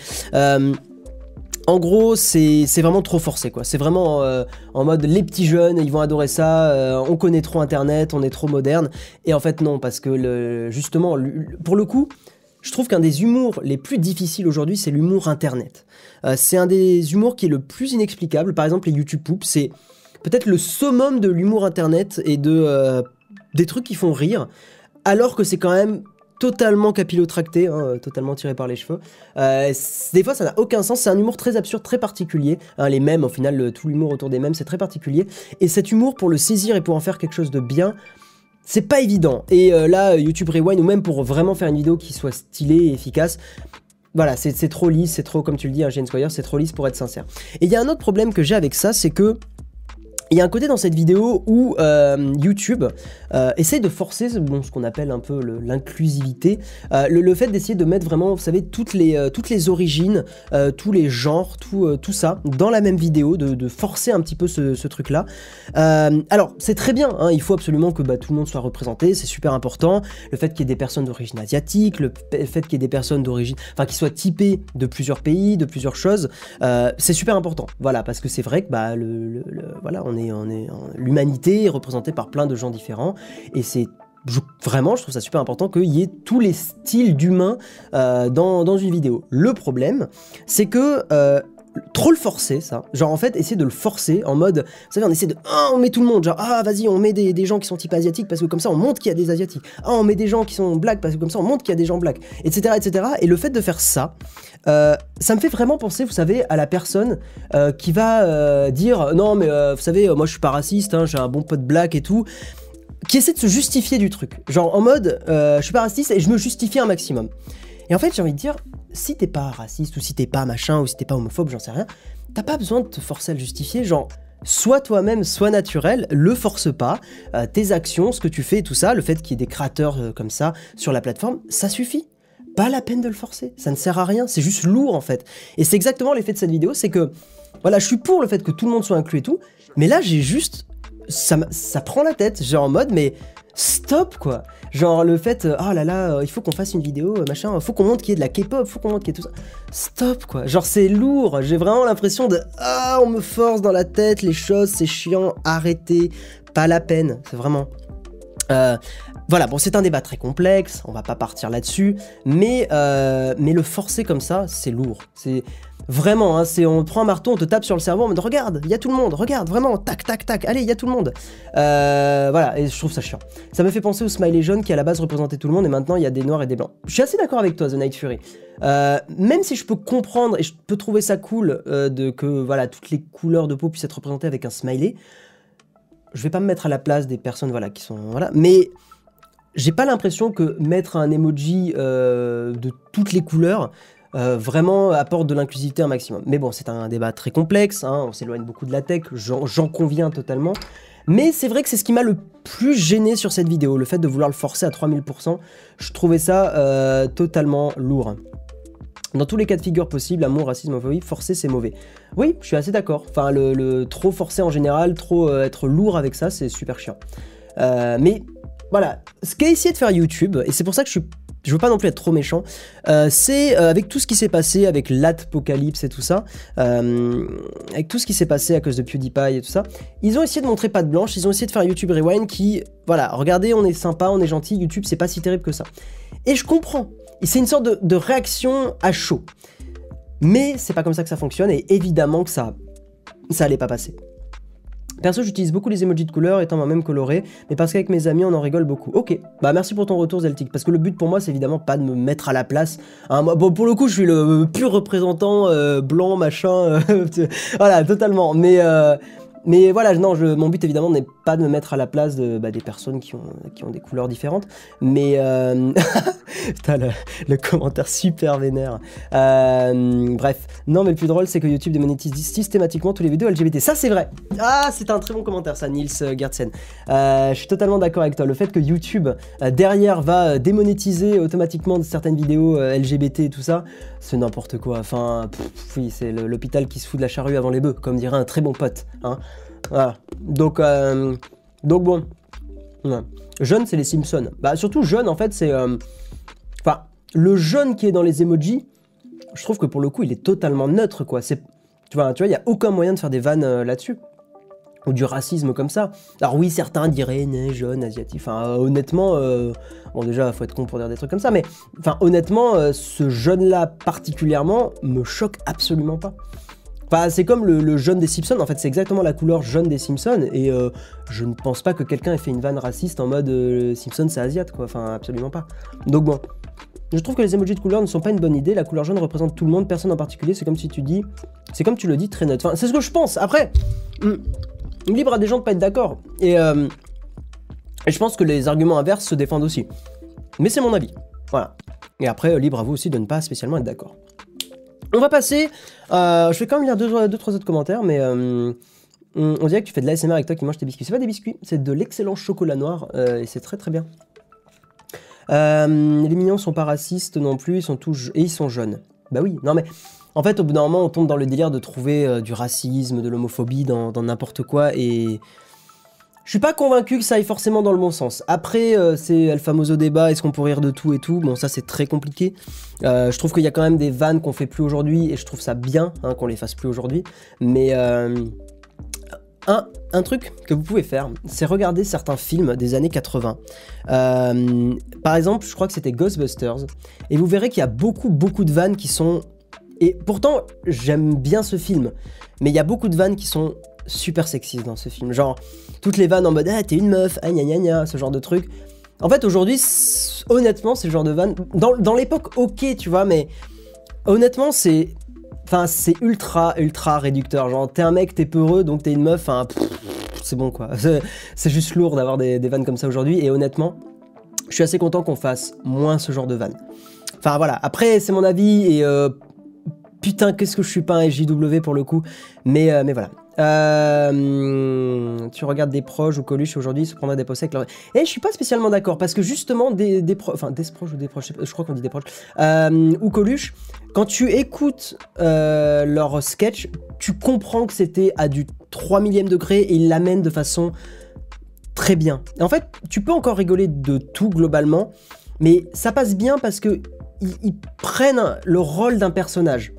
en gros, c'est vraiment trop forcé, quoi. C'est vraiment euh, en mode les petits jeunes, ils vont adorer ça, euh, on connaît trop Internet, on est trop moderne. Et en fait, non, parce que justement, pour le coup, je trouve qu'un des humours les plus difficiles aujourd'hui, c'est l'humour Internet. Euh, c'est un des humours qui est le plus inexplicable. Par exemple, les YouTube Poop, c'est peut-être le summum de l'humour Internet et de des trucs qui font rire, alors que c'est quand même totalement capillotracté, hein, totalement tiré par les cheveux. Euh, des fois, ça n'a aucun sens. C'est un humour très absurde, très particulier. Hein, les mêmes, au final, tout l'humour autour des mêmes, c'est très particulier. Et cet humour, pour le saisir et pour en faire quelque chose de bien, c'est pas évident. Et euh, là, YouTube Rewind, ou même pour vraiment faire une vidéo qui soit stylée et efficace, voilà, c'est trop lisse, c'est trop, comme tu le dis, un hein, Squire, c'est trop lisse pour être sincère. Et il y a un autre problème que j'ai avec ça, c'est que il y a un côté dans cette vidéo où euh, YouTube euh, essaie de forcer bon, ce qu'on appelle un peu l'inclusivité, euh, le, fait d'essayer de mettre vraiment, vous savez, toutes les, les origines, tous les genres, tout, ça dans la même vidéo, de, forcer un petit peu ce, truc-là. alors, c'est très bien, hein, il faut absolument que bah, tout le monde soit représenté, c'est super important. Le fait qu'il y ait des personnes d'origine asiatique, le fait qu'il y ait des personnes d'origine, enfin, qui soient typées de plusieurs pays, de plusieurs choses, c'est super important. Voilà, parce que c'est vrai que bah, voilà, on est l'humanité est représentée par plein de gens différents, et c'est vraiment, je trouve ça super important qu'il y ait tous les styles d'humains euh, dans, une vidéo. Le problème, c'est que euh, trop le forcer, ça. Genre, en fait, essayer de le forcer en mode, vous savez, on essaie de, ah, on met tout le monde, genre, ah, vas-y, on met des, gens qui sont type asiatiques parce que comme ça, on montre qu'il y a des asiatiques. Ah, on met des gens qui sont blacks parce que comme ça, on montre qu'il y a des gens blacks, etc., etc. Et le fait de faire ça, euh, ça me fait vraiment penser, vous savez, à la personne euh, qui va euh, dire non, mais vous savez, moi je suis pas raciste, hein, j'ai un bon pote black et tout, qui essaie de se justifier du truc. Genre en mode, je suis pas raciste et je me justifie un maximum. Et en fait, j'ai envie de dire, si t'es pas raciste ou si t'es pas machin ou si t'es pas homophobe, j'en sais rien, t'as pas besoin de te forcer à le justifier. Genre, Sois toi-même, sois naturel, le force pas. tes actions, ce que tu fais, tout ça, le fait qu'il y ait des créateurs comme ça sur la plateforme, ça suffit pas la peine de le forcer. Ça ne sert à rien. C'est juste lourd en fait. Et c'est exactement l'effet de cette vidéo, c'est que voilà, je suis pour le fait que tout le monde soit inclus et tout, mais là j'ai juste ça, ça prend la tête, genre en mode mais stop quoi. Genre le fait oh là là, il faut qu'on fasse une vidéo machin, il faut qu'on montre qu'il y ait de la K-pop, faut qu'on montre qu'il y ait tout ça. Stop quoi. Genre c'est lourd, j'ai vraiment l'impression de ah, on me force dans la tête les choses, c'est chiant, arrêtez, pas la peine, c'est vraiment Euh, voilà, bon, c'est un débat très complexe, on va pas partir là-dessus, mais, euh, mais le forcer comme ça, c'est lourd. C'est vraiment, hein, c'est on prend un marteau, on te tape sur le cerveau, on me dit regarde, il y a tout le monde, regarde, vraiment, tac, tac, tac, allez, il y a tout le monde. Euh, voilà, et je trouve ça chiant. Ça me fait penser au smiley jaune qui à la base représentait tout le monde, et maintenant il y a des noirs et des blancs. Je suis assez d'accord avec toi, The Night Fury. même si je peux comprendre et je peux trouver ça cool de que voilà toutes les couleurs de peau puissent être représentées avec un smiley, je vais pas me mettre à la place des personnes voilà qui sont voilà, mais j'ai pas l'impression que mettre un emoji euh, de toutes les couleurs euh, vraiment apporte de l'inclusivité un maximum. Mais bon, c'est un débat très complexe, hein, on s'éloigne beaucoup de la tech, j'en conviens totalement. Mais c'est vrai que c'est ce qui m'a le plus gêné sur cette vidéo, le fait de vouloir le forcer à 3000%. Je trouvais ça euh, totalement lourd. Dans tous les cas de figure possibles, amour, racisme, homophobie, forcer c'est mauvais. Oui, je suis assez d'accord. Enfin, le, trop forcer en général, trop être lourd avec ça, c'est super chiant. mais voilà, ce qu'a essayé de faire YouTube, et c'est pour ça que je suis je veux pas non plus être trop méchant, euh, c'est euh, avec tout ce qui s'est passé avec l'Apocalypse et tout ça, euh, avec tout ce qui s'est passé à cause de PewDiePie et tout ça, ils ont essayé de montrer pas de blanche, ils ont essayé de faire YouTube Rewind qui, voilà, regardez, on est sympa, on est gentil, YouTube c'est pas si terrible que ça. Et je comprends, c'est une sorte de, de, réaction à chaud. Mais c'est pas comme ça que ça fonctionne et évidemment que ça, ça allait pas passer. Perso, j'utilise beaucoup les emojis de couleur, étant moi-même coloré, mais parce qu'avec mes amis, on en rigole beaucoup. Ok, bah merci pour ton retour, Zeltic, parce que le but pour moi, c'est évidemment pas de me mettre à la place. Hein, bon, pour le coup, je suis le pur représentant euh, blanc, machin, euh, *laughs* voilà, totalement. Mais, euh, mais voilà, non, mon but évidemment n'est pas de me mettre à la place bah, des personnes qui ont, des couleurs différentes, mais euh... *laughs* putain, le, commentaire super vénère. Euh... Bref, non, mais le plus drôle, c'est que YouTube démonétise systématiquement tous les vidéos LGBT. Ça, c'est vrai. Ah, c'est un très bon commentaire, ça, Gertsen. Euh, je suis totalement d'accord avec toi. Le fait que YouTube derrière va démonétiser automatiquement certaines vidéos LGBT et tout ça, c'est n'importe quoi. Enfin, oui, c'est l'hôpital qui se fout de la charrue avant les bœufs, comme dirait un très bon pote. Hein. Voilà. Donc, euh, donc bon. Jeune, c'est les Simpsons. Bah, surtout jeune, en fait, c'est. Euh, enfin, le jeune qui est dans les emojis, je trouve que pour le coup, il est totalement neutre, quoi. C'est. Tu vois, tu vois, il n'y a aucun moyen de faire des vannes euh, là-dessus. Ou du racisme comme ça. Alors oui, certains diraient né, jeune, asiatique. Enfin, honnêtement, bon déjà, faut être con pour dire des trucs comme ça, mais enfin, honnêtement, ce jeune-là particulièrement me choque absolument pas c'est comme le, jaune des Simpsons, en fait, c'est exactement la couleur jaune des Simpsons, et euh, je ne pense pas que quelqu'un ait fait une vanne raciste en mode euh, Simpson c'est asiate, quoi, enfin, absolument pas. Donc bon, je trouve que les emojis de couleur ne sont pas une bonne idée, la couleur jaune représente tout le monde, personne en particulier, c'est comme si tu dis, c'est comme tu le dis très net, enfin, c'est ce que je pense, après, hmm, libre à des gens de pas être d'accord, et, euh, et je pense que les arguments inverses se défendent aussi, mais c'est mon avis, voilà. Et après, libre à vous aussi de ne pas spécialement être d'accord. On va passer. Euh, je vais quand même lire deux, deux trois autres commentaires, mais euh, on, dirait que tu fais de l'ASMR avec toi qui mange tes biscuits. C'est pas des biscuits, c'est de l'excellent chocolat noir euh, et c'est très très bien. les mignons sont pas racistes non plus, ils sont tous et ils sont jeunes. Bah oui, non mais en fait au bout d'un moment on tombe dans le délire de trouver du racisme, de l'homophobie dans n'importe quoi et je suis pas convaincu que ça aille forcément dans le bon sens. Après, euh, c'est le fameux débat, est-ce qu'on peut rire de tout et tout? Bon, ça c'est très compliqué. Euh, je trouve qu'il y a quand même des vannes qu'on fait plus aujourd'hui, et je trouve ça bien hein, qu'on les fasse plus aujourd'hui. Mais euh, un, un, truc que vous pouvez faire, c'est regarder certains films des années 80. par exemple, je crois que c'était Ghostbusters, et vous verrez qu'il y a beaucoup, beaucoup de vannes qui sont... Et pourtant, j'aime bien ce film, mais il y a beaucoup de vannes qui sont super sexiste dans ce film. Genre, toutes les vannes en mode Ah, t'es une meuf, ah gna gna gna, ce genre de truc. En fait, aujourd'hui, honnêtement, c'est le genre de vannes. Dans, dans l'époque, ok, tu vois, mais honnêtement, c'est. Enfin, c'est ultra, ultra réducteur. Genre, t'es un mec, t'es peureux, donc t'es une meuf, c'est bon quoi. *laughs* C'est juste lourd d'avoir des, vannes comme ça aujourd'hui, et honnêtement, je suis assez content qu'on fasse moins ce genre de vannes. Enfin voilà, après c'est mon avis et euh, putain qu'est-ce que je suis pas un JW pour le coup, mais, euh, mais voilà. Euh, tu regardes des proches ou Coluche aujourd'hui se prendra des possèques. Et eh, je suis pas spécialement d'accord parce que justement des, proches, enfin des proches ou des proches, je crois qu'on dit des proches, euh, ou Coluche, quand tu écoutes euh, leur sketch, tu comprends que c'était à du 3 millième degré et ils l'amènent de façon très bien. en fait, tu peux encore rigoler de tout globalement, mais ça passe bien parce que ils prennent le rôle d'un personnage.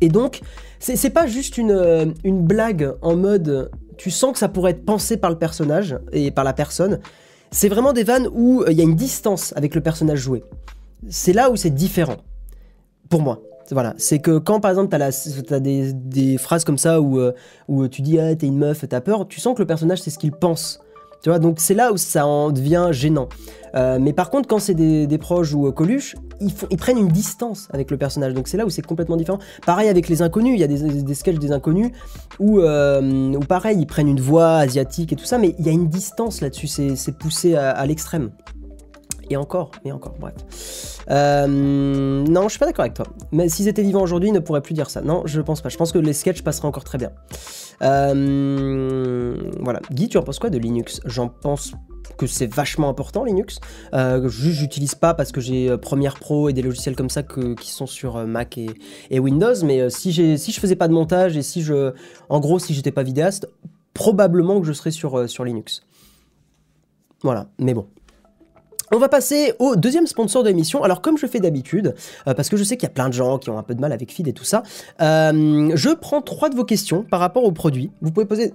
Et donc, c'est pas juste une, euh, une blague en mode tu sens que ça pourrait être pensé par le personnage et par la personne. c'est vraiment des vannes où il y a une distance avec le personnage joué. C'est là où c'est différent. Pour moi. Voilà, c'est que quand par exemple t'as, as des, des, phrases comme ça où, où tu dis ah t'es une meuf, t'as peur, tu sens que le personnage c'est ce qu'il pense. Tu vois, donc c'est là où ça en devient gênant. Euh, mais par contre, quand c'est des, proches ou euh, Coluche, ils, prennent une distance avec le personnage. Donc c'est là où c'est complètement différent. Pareil avec les inconnus, il y a des, des sketchs des inconnus où, euh, où, pareil, ils prennent une voix asiatique et tout ça, mais il y a une distance là-dessus, c'est poussé à, à l'extrême. Et encore, et encore, bref. Euh, non, je suis pas d'accord avec toi. Mais s'ils étaient vivants aujourd'hui, ils ne pourraient plus dire ça. Non, je pense pas. Je pense que les sketchs passeraient encore très bien. Euh, voilà. Guy, tu en penses quoi de Linux? J'en pense que c'est vachement important Linux. Euh, juste, j'utilise pas parce que j'ai euh, Premiere Pro et des logiciels comme ça qui sont sur Mac et, Windows. Mais si, je faisais pas de montage et si je, en gros, si j'étais pas vidéaste, probablement que je serais sur Linux. Voilà. Mais bon. On va passer au deuxième sponsor de l'émission. Alors comme je fais d'habitude, euh, parce que je sais qu'il y a plein de gens qui ont un peu de mal avec Feed et tout ça, euh, je prends trois de vos questions par rapport au produit. Vous pouvez poser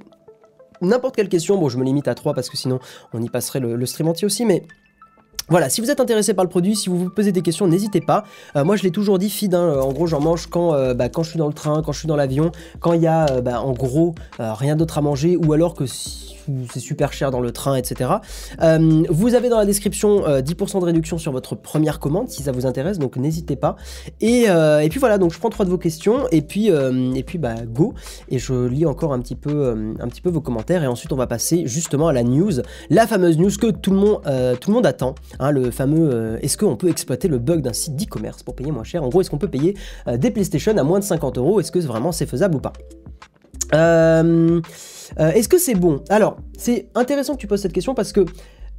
n'importe quelle question. Bon, je me limite à trois parce que sinon on y passerait le, stream entier aussi, mais voilà, si vous êtes intéressé par le produit, si vous vous posez des questions, n'hésitez pas. Euh, moi, je l'ai toujours dit, feed. Hein, en gros, j'en mange quand, bah, quand je suis dans le train, quand je suis dans l'avion, quand il y a, bah, en gros, rien d'autre à manger, ou alors que c'est super cher dans le train, etc. Euh, vous avez dans la description 10% euh, de réduction sur votre première commande si ça vous intéresse, donc n'hésitez pas. Et, euh, puis voilà, donc je prends trois de vos questions et puis, et puis bah go. Et je lis encore un petit, peu, vos commentaires et ensuite on va passer justement à la news, la fameuse news que tout le monde attend. Hein, le fameux est-ce qu'on peut exploiter le bug d'un site d'e-commerce pour payer moins cher? En gros, est-ce qu'on peut payer des PlayStation à moins de 50 euros? Est-ce que vraiment c'est faisable ou pas? Euh, euh, est-ce que c'est bon? Alors, c'est intéressant que tu poses cette question parce que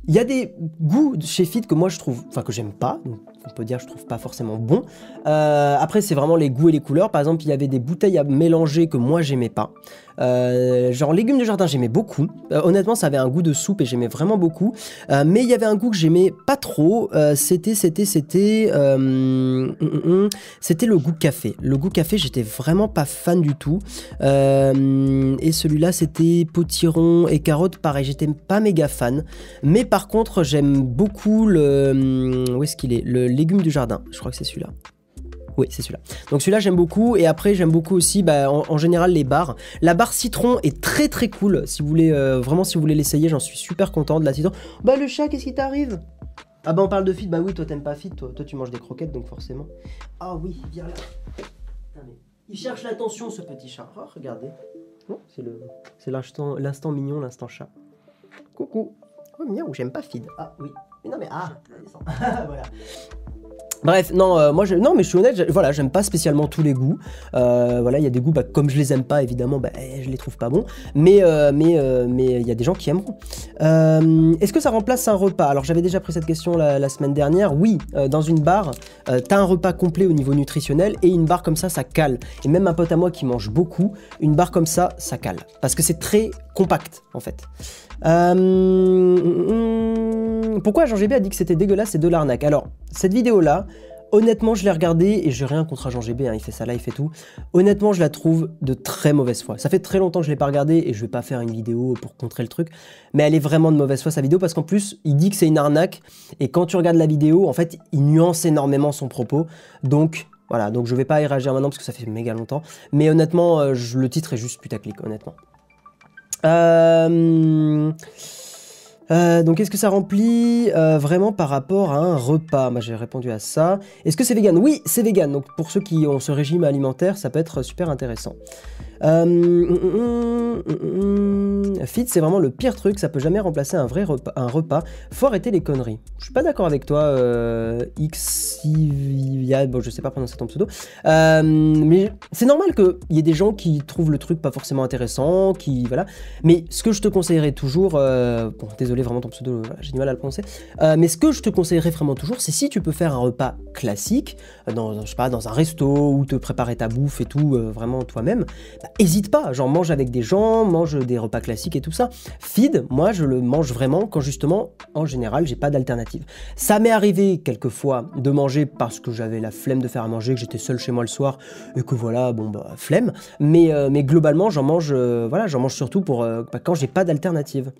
il y a des goûts chez Fit que moi je trouve, enfin que j'aime pas, on peut dire je trouve pas forcément bon. Euh, après c'est vraiment les goûts et les couleurs. Par exemple il y avait des bouteilles à mélanger que moi j'aimais pas. Euh, genre légumes de jardin j'aimais beaucoup. Euh, honnêtement ça avait un goût de soupe et j'aimais vraiment beaucoup. mais il y avait un goût que j'aimais pas trop. c'était c'était c'était hum, hum, hum, c'était le goût café. Le goût café j'étais vraiment pas fan du tout. et celui-là c'était potiron et carotte pareil j'étais pas méga fan. Mais par contre j'aime beaucoup le où est-ce qu'il est? Le légumes du jardin. Je crois que c'est celui-là. Oui, c'est celui-là. Donc celui-là j'aime beaucoup et après j'aime beaucoup aussi bah, en, général les bars. La barre citron est très très cool. Si vous voulez euh, vraiment si vous voulez l'essayer, j'en suis super content de la citron. Bah le chat, qu'est-ce qui t'arrive? Ah bah on parle de fit. Bah oui, toi t'aimes pas fit, toi. Toi tu manges des croquettes donc forcément. Ah oui, viens là. Il cherche l'attention ce petit chat. Oh, regardez. c'est le c'est l'instant mignon, l'instant chat. Coucou. Oh miaou, j'aime pas feed. Ah oui. Mais non mais ah, *laughs* voilà. Bref, non, euh, moi, je, non, mais je suis honnête, voilà, j'aime pas spécialement tous les goûts. Euh, voilà, il y a des goûts, bah, comme je les aime pas, évidemment, bah, je les trouve pas bons. Mais, euh, mais, mais il y a des gens qui aimeront. Est-ce que ça remplace un repas? Alors, j'avais déjà pris cette question la, semaine dernière. Oui, dans une barre, t'as un repas complet au niveau nutritionnel et une barre comme ça, ça cale. Et même un pote à moi qui mange beaucoup, une barre comme ça, ça cale. Parce que c'est très compact, en fait. Euh, pourquoi Jean GB a dit que c'était dégueulasse et de l'arnaque? Alors, cette vidéo-là, honnêtement, je l'ai regardée et j'ai rien contre Jean GB, hein, il fait ça il fait tout. Honnêtement, je la trouve de très mauvaise foi. Ça fait très longtemps que je l'ai pas regardée et je vais pas faire une vidéo pour contrer le truc, mais elle est vraiment de mauvaise foi sa vidéo parce qu'en plus, il dit que c'est une arnaque et quand tu regardes la vidéo, en fait, il nuance énormément son propos. Donc, voilà, donc je vais pas y réagir maintenant parce que ça fait méga longtemps. Mais honnêtement, euh, le titre est juste putaclic, honnêtement. Euh, euh, donc, est-ce que ça remplit euh, vraiment par rapport à un repas? Moi, j'ai répondu à ça. Est-ce que c'est vegan? Oui, c'est vegan. Donc, pour ceux qui ont ce régime alimentaire, ça peut être super intéressant. Euh, mm, mm, mm, fit, c'est vraiment le pire truc, ça peut jamais remplacer un vrai repas. Un repas. Faut les conneries. Je suis pas d'accord avec toi, euh, bon, je sais pas prononcer ton pseudo. Euh, mais c'est normal qu'il y ait des gens qui trouvent le truc pas forcément intéressant, qui. Voilà. Mais ce que je te conseillerais toujours, euh, bon, désolé vraiment ton pseudo, j'ai du mal à le prononcer, mais ce que je te conseillerais vraiment toujours, c'est si tu peux faire un repas classique, dans, je sais pas, dans un resto, ou te préparer ta bouffe et tout, vraiment toi-même, bah, hésite pas, genre mange avec des gens, mange des repas classiques et tout ça. Feed, moi je le mange vraiment quand justement, en général, j'ai pas d'alternative. Ça m'est arrivé quelquefois de manger parce que j'avais la flemme de faire à manger, que j'étais seul chez moi le soir et que voilà, bon bah flemme. Mais, euh, mais globalement, j'en mange, euh, voilà, j'en mange surtout pour euh, bah, quand j'ai pas d'alternative.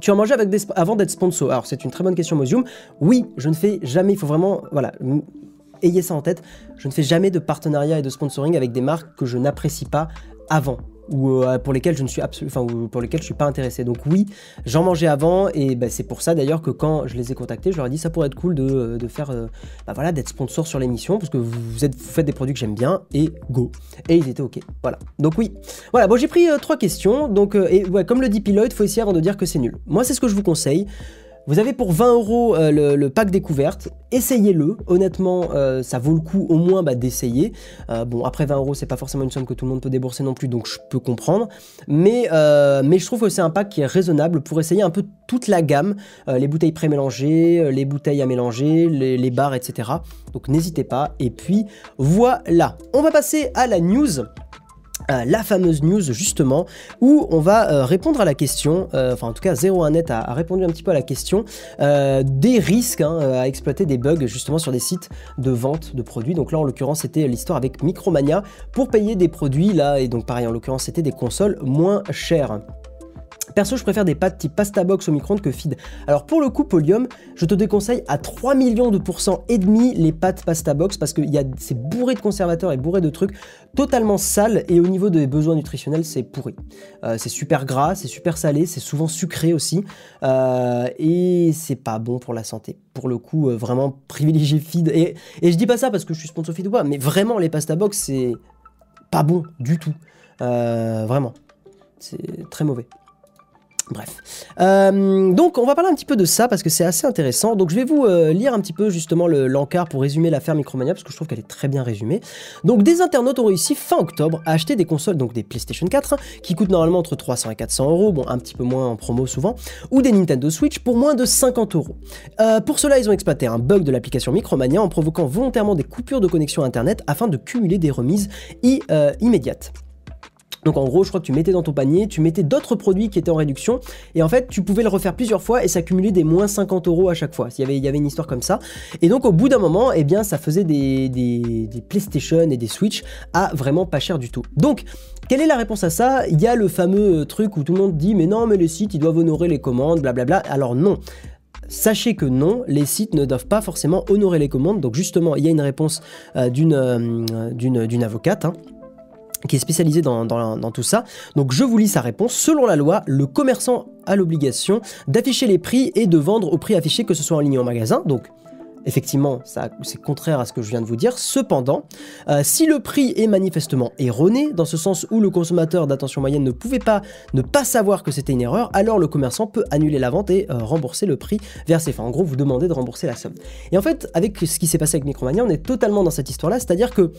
Tu en mangeais avec des, avant d'être sponsor Alors, c'est une très bonne question, Mosium. Oui, je ne fais jamais, il faut vraiment, voilà, ayez ça en tête, je ne fais jamais de partenariat et de sponsoring avec des marques que je n'apprécie pas avant ou euh, pour lesquels je ne suis enfin pour lesquels je suis pas intéressé. Donc oui, j'en mangeais avant et bah, c'est pour ça d'ailleurs que quand je les ai contactés, je leur ai dit ça pourrait être cool de, euh, faire euh, bah, voilà d'être sponsor sur l'émission parce que vous, êtes faites des produits que j'aime bien et go. Et ils étaient ok. Voilà. Donc oui. Voilà. Bon j'ai pris trois questions. Donc et comme le dit Pilote, faut essayer avant de dire que c'est nul. Moi c'est ce que je vous conseille. Vous avez pour 20 euros euh, le, pack découverte, essayez-le. Honnêtement, euh, ça vaut le coup au moins bah, d'essayer. Euh, bon, après 20 euros, c'est pas forcément une somme que tout le monde peut débourser non plus, donc je peux comprendre. Mais, je trouve que c'est un pack qui est raisonnable pour essayer un peu toute la gamme, les bouteilles pré-mélangées, les bouteilles à mélanger, les, les bars, etc. Donc n'hésitez pas. Et puis voilà, on va passer à la news. Euh, la fameuse news justement où on va euh, répondre à la question, euh, enfin en tout cas 01net a, a, répondu un petit peu à la question des risques hein, à exploiter des bugs justement sur des sites de vente de produits. Donc là en l'occurrence c'était l'histoire avec Micromania pour payer des produits là et donc pareil en l'occurrence c'était des consoles moins chères. Perso, je préfère des pâtes type pasta box au micro-ondes que feed. Alors pour le coup, Polium, je te déconseille à 3 millions de pourcents et demi les pâtes pasta box parce que c'est bourré de conservateurs et bourré de trucs totalement sales et au niveau des besoins nutritionnels, c'est pourri. Euh, c'est super gras, c'est super salé, c'est souvent sucré aussi euh, et c'est pas bon pour la santé. Pour le coup, euh, vraiment *laughs* privilégier feed. Et, je dis pas ça parce que je suis sponsor feed ou pas, mais vraiment les pasta box, c'est pas bon du tout. vraiment. C'est très mauvais. Bref. Euh, donc on va parler un petit peu de ça parce que c'est assez intéressant. Donc je vais vous euh, lire un petit peu justement l'encart pour résumer l'affaire Micromania parce que je trouve qu'elle est très bien résumée. Donc des internautes ont réussi fin octobre à acheter des consoles, donc des PlayStation 4, qui coûtent normalement entre 300 et 400 euros, bon un petit peu moins en promo souvent, ou des Nintendo Switch pour moins de 50 euros. Euh, pour cela ils ont exploité un bug de l'application Micromania en provoquant volontairement des coupures de connexion Internet afin de cumuler des remises immédiates. Donc en gros, je crois que tu mettais dans ton panier, tu mettais d'autres produits qui étaient en réduction, et en fait, tu pouvais le refaire plusieurs fois et s'accumuler des moins 50 euros à chaque fois. Il y, avait, une histoire comme ça. Et donc au bout d'un moment, eh bien, ça faisait des, PlayStation et des Switch à vraiment pas cher du tout. Donc, quelle est la réponse à ça? Il y a le fameux truc où tout le monde dit mais non, mais les sites, ils doivent honorer les commandes, blablabla. Alors non. Sachez que non, les sites ne doivent pas forcément honorer les commandes. Donc justement, il y a une réponse euh, euh, d'une avocate. Hein qui est spécialisé dans, tout ça. Donc je vous lis sa réponse. Selon la loi, le commerçant a l'obligation d'afficher les prix et de vendre au prix affiché, que ce soit en ligne ou en magasin. Donc Effectivement, c'est contraire à ce que je viens de vous dire. Cependant, euh, si le prix est manifestement erroné, dans ce sens où le consommateur d'attention moyenne ne pouvait pas ne pas savoir que c'était une erreur, alors le commerçant peut annuler la vente et euh, rembourser le prix versé. Enfin, en gros, vous demandez de rembourser la somme. Et en fait, avec ce qui s'est passé avec Micromania, on est totalement dans cette histoire-là, c'est-à-dire que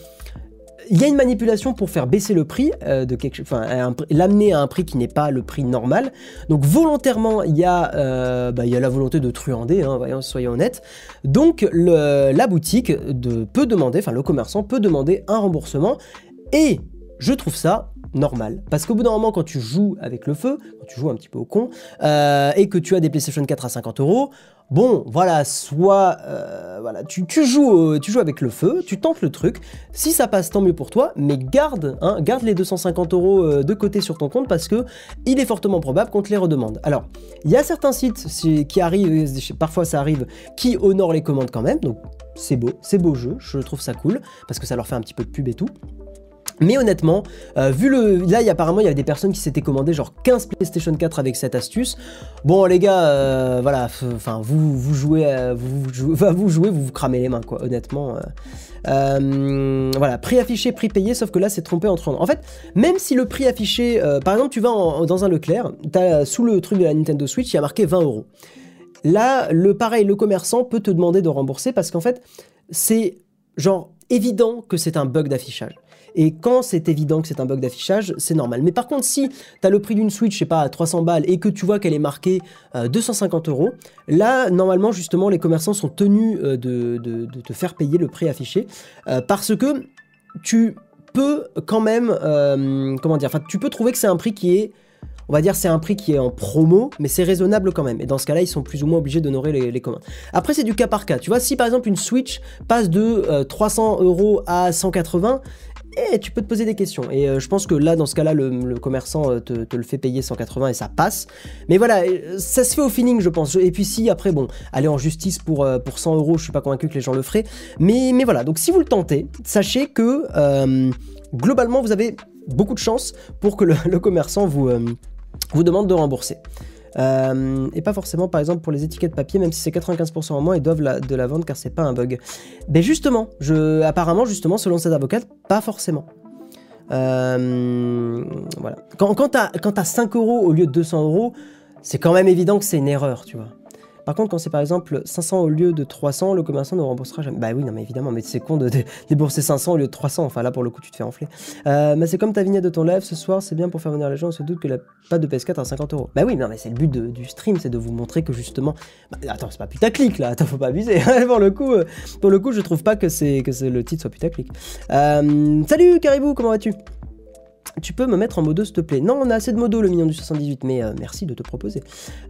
il y a une manipulation pour faire baisser le prix euh, enfin l'amener à un prix qui n'est pas le prix normal. Donc volontairement, il y a, euh, bah, la volonté de truander, hein, voyons, soyons honnêtes. Donc la boutique peut demander, enfin le commerçant peut demander un remboursement et je trouve ça normal. Parce qu'au bout d'un moment, quand tu joues avec le feu, quand tu joues un petit peu au con, euh, et que tu as des PlayStation 4 à 50 euros, bon, voilà, soit, euh, voilà, tu, joues, tu joues avec le feu, tu tentes le truc. Si ça passe, tant mieux pour toi, mais garde, hein, garde les 250 euros euh, de côté sur ton compte parce que il est fortement probable qu'on te les redemande. Alors, il y a certains sites qui arrivent, parfois ça arrive, qui honorent les commandes quand même, donc c'est beau, c'est beau jeu, je trouve ça cool parce que ça leur fait un petit peu de pub et tout. Mais honnêtement, euh, vu le. Là, y, apparemment, il y avait des personnes qui s'étaient commandées genre 15 PlayStation 4 avec cette astuce. Bon, les gars, euh, voilà, enfin, vous, vous jouez, euh, vous, vous, jouez, vous vous cramez les mains, quoi, honnêtement. voilà, prix affiché, prix payé, sauf que là, c'est trompé entre. En fait, même si le prix affiché. par exemple, tu vas dans un Leclerc, sous le truc de la Nintendo Switch, il y a marqué 20 euros. Là, le pareil, le commerçant peut te demander de rembourser parce qu'en fait, c'est genre évident que c'est un bug d'affichage. Et quand c'est évident que c'est un bug d'affichage, c'est normal. Mais par contre, si tu as le prix d'une Switch, je sais pas, à 300 balles et que tu vois qu'elle est marquée 250 euh, euros, là, normalement, justement, les commerçants sont tenus euh, de, te faire payer le prix affiché euh, parce que tu peux quand même, comment dire, enfin, tu peux trouver que c'est un prix qui est on va dire c'est un prix qui est en promo, mais c'est raisonnable quand même. Et dans ce cas-là, ils sont plus ou moins obligés d'honorer les, les, commandes. Après, c'est du cas par cas. Tu vois, si par exemple une Switch passe de 300 euros à 180, et tu peux te poser des questions. Et je pense que là, dans ce cas-là, le, commerçant te, te, le fait payer 180 et ça passe. Mais voilà, ça se fait au feeling, je pense. Et puis si après, bon, aller en justice pour, pour 100 euros, je suis pas convaincu que les gens le feraient. Mais, mais voilà, donc si vous le tentez, sachez que globalement, vous avez beaucoup de chance pour que le, *laughs* commerçant vous demande de rembourser. Euh, et pas forcément, par exemple, pour les étiquettes papier, même si c'est 95% en moins, ils doivent de la vendre car c'est pas un bug. Mais justement, apparemment, justement, selon cette avocate, pas forcément. Euh, voilà. Quand, quand t'as 5 euros au lieu de 200 euros, c'est quand même évident que c'est une erreur, tu vois. Par contre, quand c'est par exemple 500 au lieu de 300, le commerçant ne remboursera jamais. Bah oui, non, mais évidemment, mais c'est con de, *laughs* débourser 500 au lieu de 300. Enfin, là, pour le coup, tu te fais enfler. Euh, mais c'est comme ta vignette de ton live ce soir, c'est bien pour faire venir les gens. On se doute que la pas de PS4 à 50 euros. Bah oui, non, mais c'est le but du stream, c'est de vous montrer que justement. Bah, attends, c'est pas putaclic là, attends, faut pas abuser. *laughs* pour, le coup, euh, pour le coup, je trouve pas que, que le titre soit putaclic. Euh, salut Caribou, comment vas-tu? Tu peux me mettre en modo s'il te plaît. Non, on a assez de modo le million du 78, mais euh, merci de te proposer.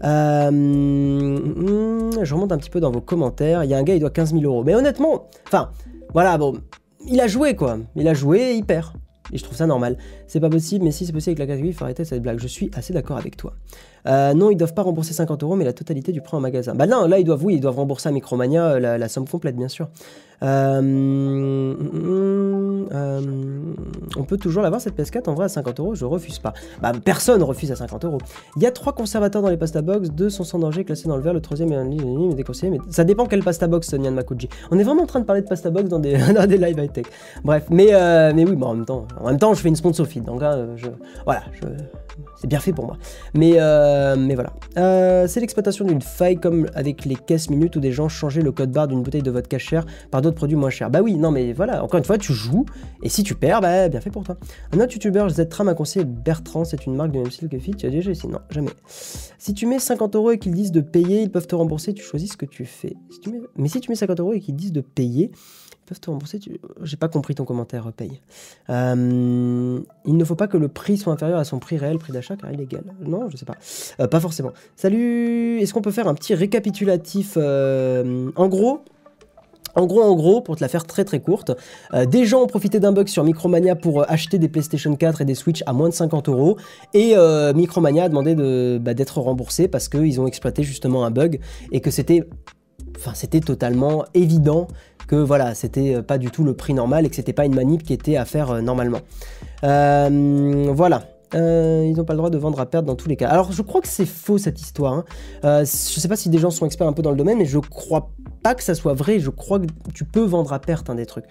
Euh, hmm, je remonte un petit peu dans vos commentaires. Il y a un gars, il doit 15 000 euros. Mais honnêtement, enfin, voilà, bon, il a joué quoi. Il a joué et il perd. Et je trouve ça normal. C'est pas possible, mais si c'est possible avec la catégorie, il faut arrêter cette blague. Je suis assez d'accord avec toi. Euh, non, ils doivent pas rembourser 50 euros, mais la totalité du prêt en magasin. Bah non, là, ils doivent, oui, ils doivent rembourser à Micromania la, la somme complète, bien sûr. Euh, euh, on peut toujours l'avoir cette PS4 en vrai à 50 euros, je refuse pas. Bah, personne refuse à 50 euros. Il y a trois conservateurs dans les pasta box, deux sont sans danger, classés dans le vert, le troisième est un ligne déconseillé, mais ça dépend quel pasta box, Nian Makuji. On est vraiment en train de parler de pasta box dans des, *laughs* live high tech. Bref, mais, euh, mais oui, en même temps, je fais une sponsor feed, donc je, voilà, je, c'est bien fait pour moi. Mais, euh, mais voilà. Euh, c'est l'exploitation d'une faille comme avec les caisses minutes où des gens changeaient le code barre d'une bouteille de vodka cher par d'autres produits moins chers. Bah oui, non mais voilà, encore une fois, tu joues et si tu perds, bah bien fait pour toi. Un autre youtubeur, Z-Tram, a conseillé Bertrand, c'est une marque de même style que Fit, tu as déjà essayé Non, jamais. Si tu mets 50 euros et qu'ils disent de payer, ils peuvent te rembourser, tu choisis ce que tu fais. Mais si tu mets 50 euros et qu'ils disent de payer, peuvent te rembourser. J'ai pas compris ton commentaire, paye. Euh, il ne faut pas que le prix soit inférieur à son prix réel, prix d'achat, car il est égal. Non, je sais pas. Euh, pas forcément. Salut Est-ce qu'on peut faire un petit récapitulatif euh, En gros, en gros, en gros, pour te la faire très très courte, des gens ont profité d'un bug sur Micromania pour acheter des PlayStation 4 et des Switch à moins de 50 euros, et Micromania a demandé bah, d'être remboursé parce qu'ils ont exploité justement un bug et que c'était, enfin, c'était totalement évident que voilà, c'était euh, pas du tout le prix normal et que c'était pas une manip qui était à faire euh, normalement. Euh, ils n'ont pas le droit de vendre à perte dans tous les cas. Alors je crois que c'est faux cette histoire. Hein. je sais pas si des gens sont experts un peu dans le domaine, mais je crois pas que ça soit vrai. Je crois que tu peux vendre à perte hein, des trucs.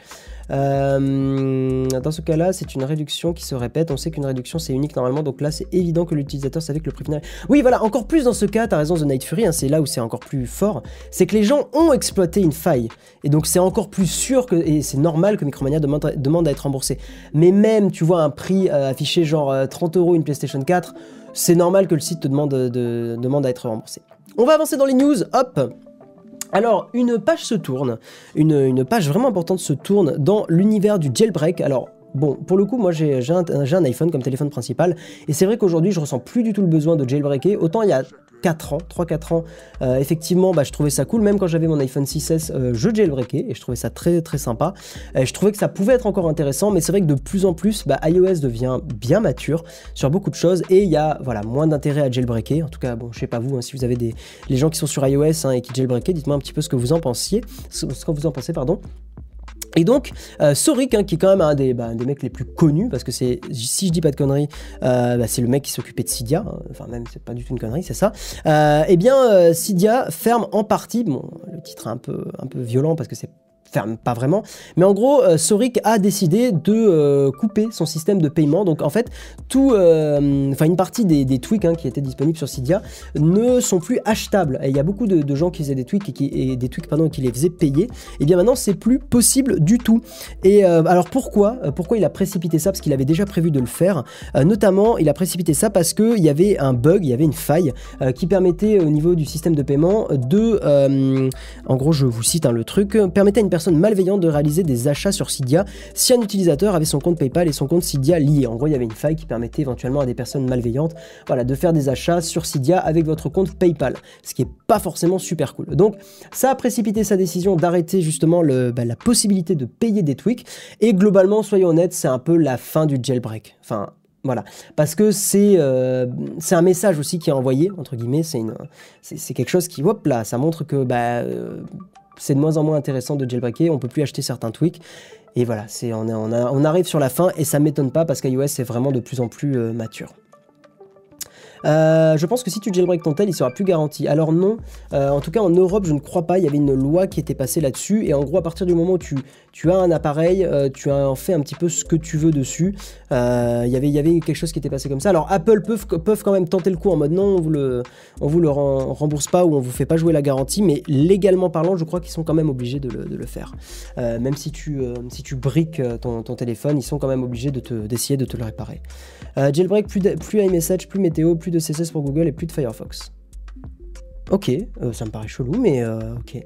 Euh, dans ce cas-là, c'est une réduction qui se répète. On sait qu'une réduction c'est unique normalement, donc là c'est évident que l'utilisateur savait que le prix final. Oui, voilà, encore plus dans ce cas, t'as raison, The Night Fury, hein, c'est là où c'est encore plus fort. C'est que les gens ont exploité une faille. Et donc c'est encore plus sûr que. Et c'est normal que Micromania demande, demande à être remboursé. Mais même, tu vois, un prix euh, affiché genre 30 euh, euros une PlayStation 4, c'est normal que le site te demande, de, demande à être remboursé. On va avancer dans les news, hop alors, une page se tourne, une, page vraiment importante se tourne dans l'univers du jailbreak. Alors, Bon, pour le coup, moi j'ai un, un, iPhone comme téléphone principal, et c'est vrai qu'aujourd'hui je ressens plus du tout le besoin de jailbreaker. Autant il y a 4 ans, 3-4 ans, euh, effectivement, bah, je trouvais ça cool. Même quand j'avais mon iPhone 6S, euh, je jailbreakais et je trouvais ça très très sympa. je trouvais que ça pouvait être encore intéressant, mais c'est vrai que de plus en plus, bah, iOS devient bien mature sur beaucoup de choses et il y a voilà, moins d'intérêt à jailbreaker. En tout cas, bon, je sais pas vous, hein, si vous avez des les gens qui sont sur iOS hein, et qui jailbreakaient, dites-moi un petit peu ce que vous en pensiez, ce que vous en pensez, pardon. Et donc, euh, Sorik, hein, qui est quand même un des, bah, mecs les plus connus, parce que c'est, si je dis pas de conneries, euh, bah, c'est le mec qui s'occupait de Cydia, hein. enfin même c'est pas du tout une connerie, c'est ça. Euh, eh bien, euh, Cydia ferme en partie, bon, le titre est un peu, un peu violent parce que c'est ferme pas vraiment. Mais en gros, euh, Soric a décidé de euh, couper son système de paiement. Donc en fait, tout, euh, enfin une partie des, tweaks hein, qui étaient disponibles sur Cydia ne sont plus achetables. Et il y a beaucoup de, gens qui faisaient des tweaks et, qui, des tweaks pardon, qui les faisaient payer. Et bien maintenant, c'est plus possible du tout. Et alors pourquoi Pourquoi il a précipité ça? Parce qu'il avait déjà prévu de le faire. notamment, il a précipité ça parce qu'il y avait un bug, il y avait une faille qui permettait au niveau du système de paiement de, en gros, je vous cite hein, le truc, permettait à une personne personnes malveillantes de réaliser des achats sur Cydia si un utilisateur avait son compte PayPal et son compte Cydia liés. En gros, il y avait une faille qui permettait éventuellement à des personnes malveillantes voilà, de faire des achats sur Cydia avec votre compte PayPal, ce qui est pas forcément super cool. Donc ça a précipité sa décision d'arrêter justement bah, la possibilité de payer des tweaks et globalement, soyons honnêtes, c'est un peu la fin du jailbreak. Enfin, voilà, parce que c'est euh, un message aussi qui est envoyé, entre guillemets, c'est quelque chose qui, hop là, ça montre que bah, euh, c'est de moins en moins intéressant de jailbreaker, on peut plus acheter certains tweaks, et voilà, c'est on, arrive sur la fin, et ça m'étonne pas parce qu'iOS est vraiment de plus en plus euh, mature. Euh, je pense que si tu jailbreak ton tel, il sera plus garanti. Alors non, euh, en tout cas en Europe, je ne crois pas. Il y avait une loi qui était passée là-dessus. Et en gros, à partir du moment où tu, tu as un appareil, euh, tu as en fait un petit peu ce que tu veux dessus. y il y avait quelque chose qui était passé comme ça. Alors Apple peuvent, peuvent quand même tenter le coup en mode non, on vous le, on vous le rembourse pas ou on vous fait pas jouer la garantie. Mais légalement parlant, je crois qu'ils sont quand même obligés de le, faire. même si tu, si tu briques ton, téléphone, ils sont quand même obligés d'essayer de, de te le réparer. jailbreak, plus, plus iMessage, plus météo, plus de CSS pour Google et plus de Firefox. Ok, euh, ça me paraît chelou, mais euh, ok.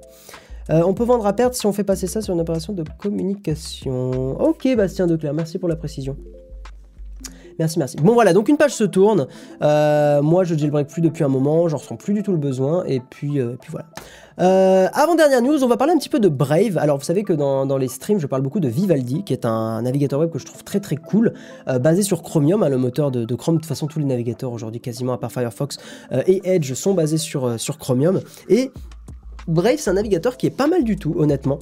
Euh, on peut vendre à perte si on fait passer ça sur une opération de communication. Ok, Bastien Declerc, merci pour la précision. Merci, merci. Bon voilà, donc une page se tourne. moi, je jailbreak plus depuis un moment, j'en ressens plus du tout le besoin, et puis, puis voilà. Euh, avant dernière news, on va parler un petit peu de Brave. Alors vous savez que dans, les streams, je parle beaucoup de Vivaldi, qui est un navigateur web que je trouve très très cool, euh, basé sur Chromium, hein, le moteur de, Chrome. De toute façon, tous les navigateurs aujourd'hui, quasiment à part Firefox euh, et Edge, sont basés sur, sur Chromium. Et Brave, c'est un navigateur qui est pas mal du tout, honnêtement.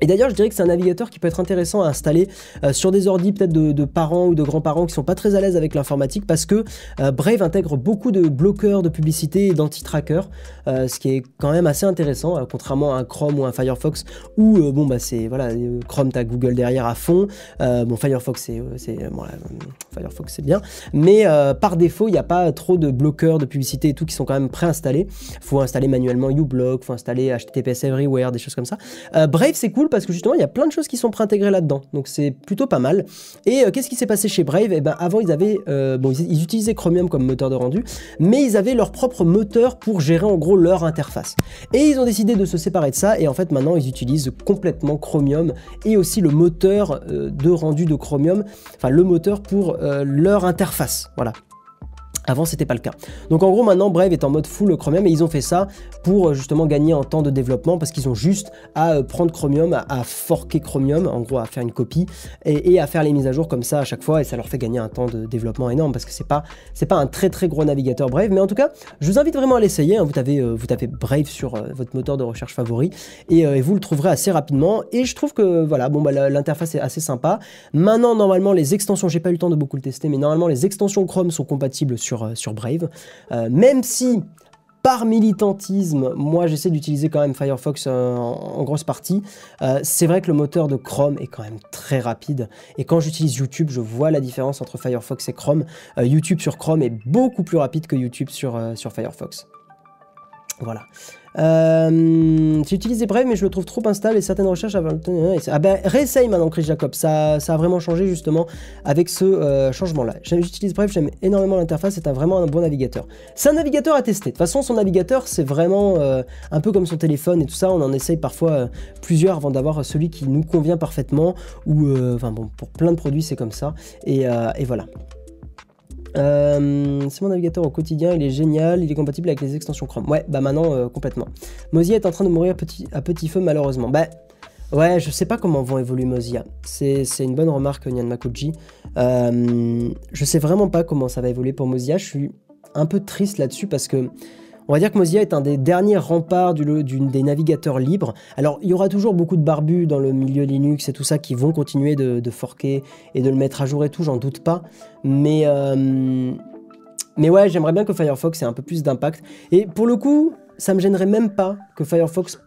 Et d'ailleurs, je dirais que c'est un navigateur qui peut être intéressant à installer euh, sur des ordis peut-être de, parents ou de grands-parents qui sont pas très à l'aise avec l'informatique parce que euh, Brave intègre beaucoup de bloqueurs de publicité et d'anti-trackers, euh, ce qui est quand même assez intéressant, contrairement à un Chrome ou un Firefox où bon bah c'est voilà Chrome t'as Google derrière à fond, bon Firefox c'est Firefox c'est bien, mais par défaut il n'y a pas trop de bloqueurs de publicité et tout qui sont quand même préinstallés. Faut installer manuellement uBlock, faut installer HTTPS Everywhere, des choses comme ça. Brave c'est cool parce que justement, il y a plein de choses qui sont préintégrées là-dedans. Donc c'est plutôt pas mal. Et euh, qu'est-ce qui s'est passé chez Brave? Eh ben avant, ils avaient, euh, bon, ils, utilisaient Chromium comme moteur de rendu, mais ils avaient leur propre moteur pour gérer en gros leur interface. Et ils ont décidé de se séparer de ça. Et en fait, maintenant, ils utilisent complètement Chromium et aussi le moteur euh, de rendu de Chromium, enfin le moteur pour leur interface. Voilà. Avant, c'était pas le cas. Donc en gros, maintenant, Brave est en mode full Chromium et ils ont fait ça pour euh, justement gagner en temps de développement parce qu'ils ont juste à euh, prendre Chromium, à, forker Chromium, en gros à faire une copie et, à faire les mises à jour comme ça à chaque fois et ça leur fait gagner un temps de développement énorme parce que c'est pas c'est pas un très très gros navigateur Brave, mais en tout cas, je vous invite vraiment à l'essayer. Hein. Vous tapez euh, vous tapez Brave sur votre moteur de recherche favori et, vous le trouverez assez rapidement. Et je trouve que voilà, bon bah l'interface est assez sympa. Maintenant, normalement, les extensions, j'ai pas eu le temps de beaucoup le tester, mais normalement les extensions Chrome sont compatibles sur euh, sur, Brave. Euh, même si par militantisme, moi j'essaie d'utiliser quand même Firefox euh, en, grosse partie. c'est vrai que le moteur de Chrome est quand même très rapide. Et quand j'utilise YouTube, je vois la différence entre Firefox et Chrome. YouTube sur Chrome est beaucoup plus rapide que YouTube sur, sur Firefox. Voilà. Euh, j'ai utilisé Brave, mais je le trouve trop instable et certaines recherches. Ah ben, réessaye maintenant, Chris Jacob. Ça, ça a vraiment changé justement avec ce euh, changement-là. J'utilise Brave, j'aime énormément l'interface. C'est vraiment un bon navigateur. C'est un navigateur à tester. De toute façon, son navigateur, c'est vraiment euh, un peu comme son téléphone et tout ça. On en essaye parfois plusieurs avant d'avoir celui qui nous convient parfaitement. Ou, enfin bon, pour plein de produits, c'est comme ça. Et voilà. Euh, c'est mon navigateur au quotidien, il est génial, il est compatible avec les extensions Chrome. Ouais, bah maintenant euh, complètement. Mozilla est en train de mourir petit, à petit feu malheureusement. Bah ouais, je sais pas comment vont évoluer Mozilla. C'est une bonne remarque, Nyan Makuji. Euh, je sais vraiment pas comment ça va évoluer pour Mozilla. Je suis un peu triste là-dessus parce que on va dire que Mozilla est un des derniers remparts des navigateurs libres. Alors, il y aura toujours beaucoup de barbus dans le milieu Linux et tout ça qui vont continuer de, forquer et de le mettre à jour et tout, j'en doute pas. Mais, euh, mais ouais, j'aimerais bien que Firefox ait un peu plus d'impact. Et pour le coup, ça me gênerait même pas que Firefox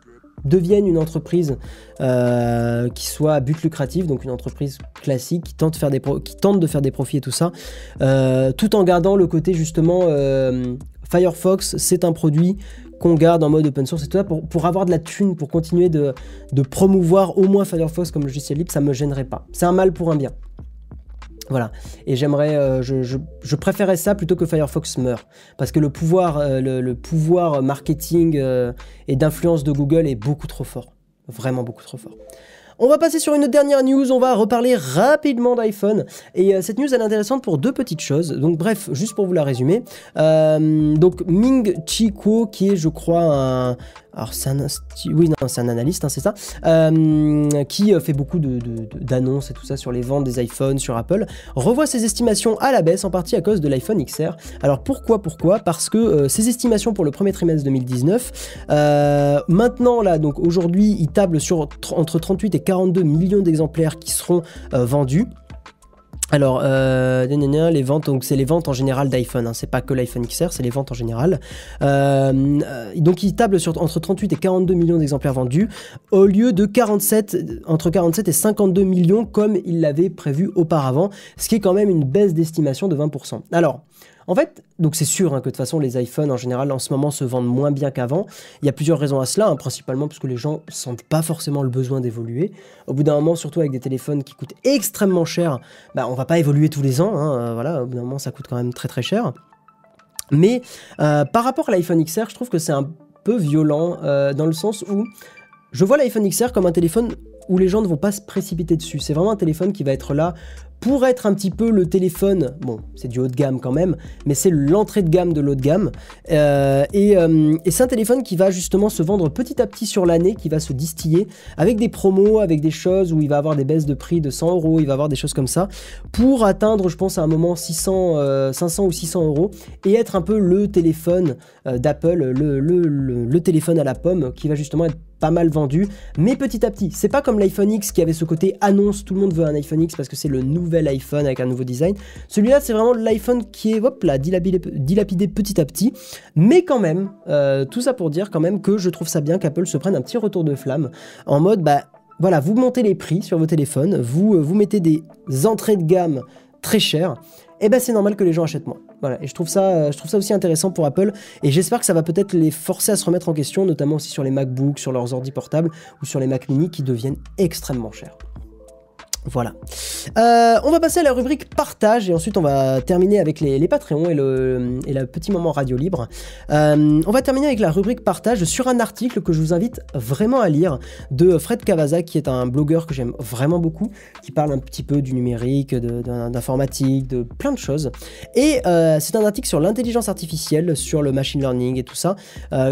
devienne une entreprise euh, qui soit à but lucratif, donc une entreprise classique qui tente de faire des profits et tout ça, euh, tout en gardant le côté justement Firefox, c'est un produit qu'on garde en mode open source et tout ça pour, avoir de la thune, pour continuer de, promouvoir au moins Firefox comme logiciel libre, ça me gênerait pas. C'est un mal pour un bien. Voilà. Et j'aimerais, euh, je, préférais ça plutôt que Firefox meure. Parce que le pouvoir, euh, marketing euh, et d'influence de Google est beaucoup trop fort. Vraiment beaucoup trop fort. On va passer sur une dernière news, on va reparler rapidement d'iPhone. Et euh, cette news elle est intéressante pour deux petites choses. Donc bref, juste pour vous la résumer. Euh, donc Ming Chi qui est je crois un, alors c'est un, oui, non, un analyste, hein, c'est ça, euh, qui fait beaucoup d'annonces et tout ça sur les ventes des iPhones sur Apple, revoit ses estimations à la baisse, en partie à cause de l'iPhone XR. Alors pourquoi Pourquoi? Parce que ses estimations pour le premier trimestre 2019, maintenant là, donc aujourd'hui, il table sur entre 38 et 42 millions d'exemplaires qui seront euh, vendus. Alors, euh, les ventes, donc c'est les ventes en général d'iPhone, hein, c'est pas que l'iPhone XR, c'est les ventes en général. Euh, donc, il table sur entre 38 et 42 millions d'exemplaires vendus, au lieu de 47, entre 47 et 52 millions comme il l'avait prévu auparavant, ce qui est quand même une baisse d'estimation de 20%. Alors, en fait, donc c'est sûr hein, que de toute façon les iPhones en général en ce moment se vendent moins bien qu'avant. Il y a plusieurs raisons à cela, hein, principalement parce que les gens sentent pas forcément le besoin d'évoluer. Au bout d'un moment, surtout avec des téléphones qui coûtent extrêmement cher, bah, on va pas évoluer tous les ans. Hein, euh, voilà, au bout d'un moment ça coûte quand même très très cher. Mais euh, par rapport à l'iPhone XR, je trouve que c'est un peu violent euh, dans le sens où je vois l'iPhone XR comme un téléphone où les gens ne vont pas se précipiter dessus. C'est vraiment un téléphone qui va être là pour être un petit peu le téléphone, bon, c'est du haut de gamme quand même, mais c'est l'entrée de gamme de l'haut de gamme. Euh, euh, et, c'est un téléphone qui va justement se vendre petit à petit sur l'année, qui va se distiller avec des promos, avec des choses où il va avoir des baisses de prix de 100 euros, il va avoir des choses comme ça, pour atteindre, je pense, à un moment 600, 500 euh, ou 600 euros et être un peu le téléphone d'Apple, le, le téléphone à la pomme qui va justement être pas mal vendu, mais petit à petit. C'est pas comme l'iPhone X qui avait ce côté annonce, tout le monde veut un iPhone X parce que c'est le nouvel iPhone avec un nouveau design. Celui-là, c'est vraiment l'iPhone qui est, hop là, dilapidé, petit à petit. Mais quand même, euh, tout ça pour dire quand même que je trouve ça bien qu'Apple se prenne un petit retour de flamme en mode, bah voilà, vous montez les prix sur vos téléphones, vous, euh, vous mettez des entrées de gamme très chères, et ben c'est normal que les gens achètent moins. Voilà, et je trouve ça, euh, je trouve ça aussi intéressant pour Apple, et j'espère que ça va peut-être les forcer à se remettre en question, notamment aussi sur les MacBooks, sur leurs ordi portables ou sur les Mac mini qui deviennent extrêmement chers. Voilà. Euh, on va passer à la rubrique partage et ensuite on va terminer avec les, les Patreons et le, et petit moment radio libre. Euh, on va terminer avec la rubrique partage sur un article que je vous invite vraiment à lire de Fred Cavaza qui est un blogueur que j'aime vraiment beaucoup, qui parle un petit peu du numérique, d'informatique, de, plein de choses. Et euh, c'est un article sur l'intelligence artificielle, sur le machine learning et tout ça,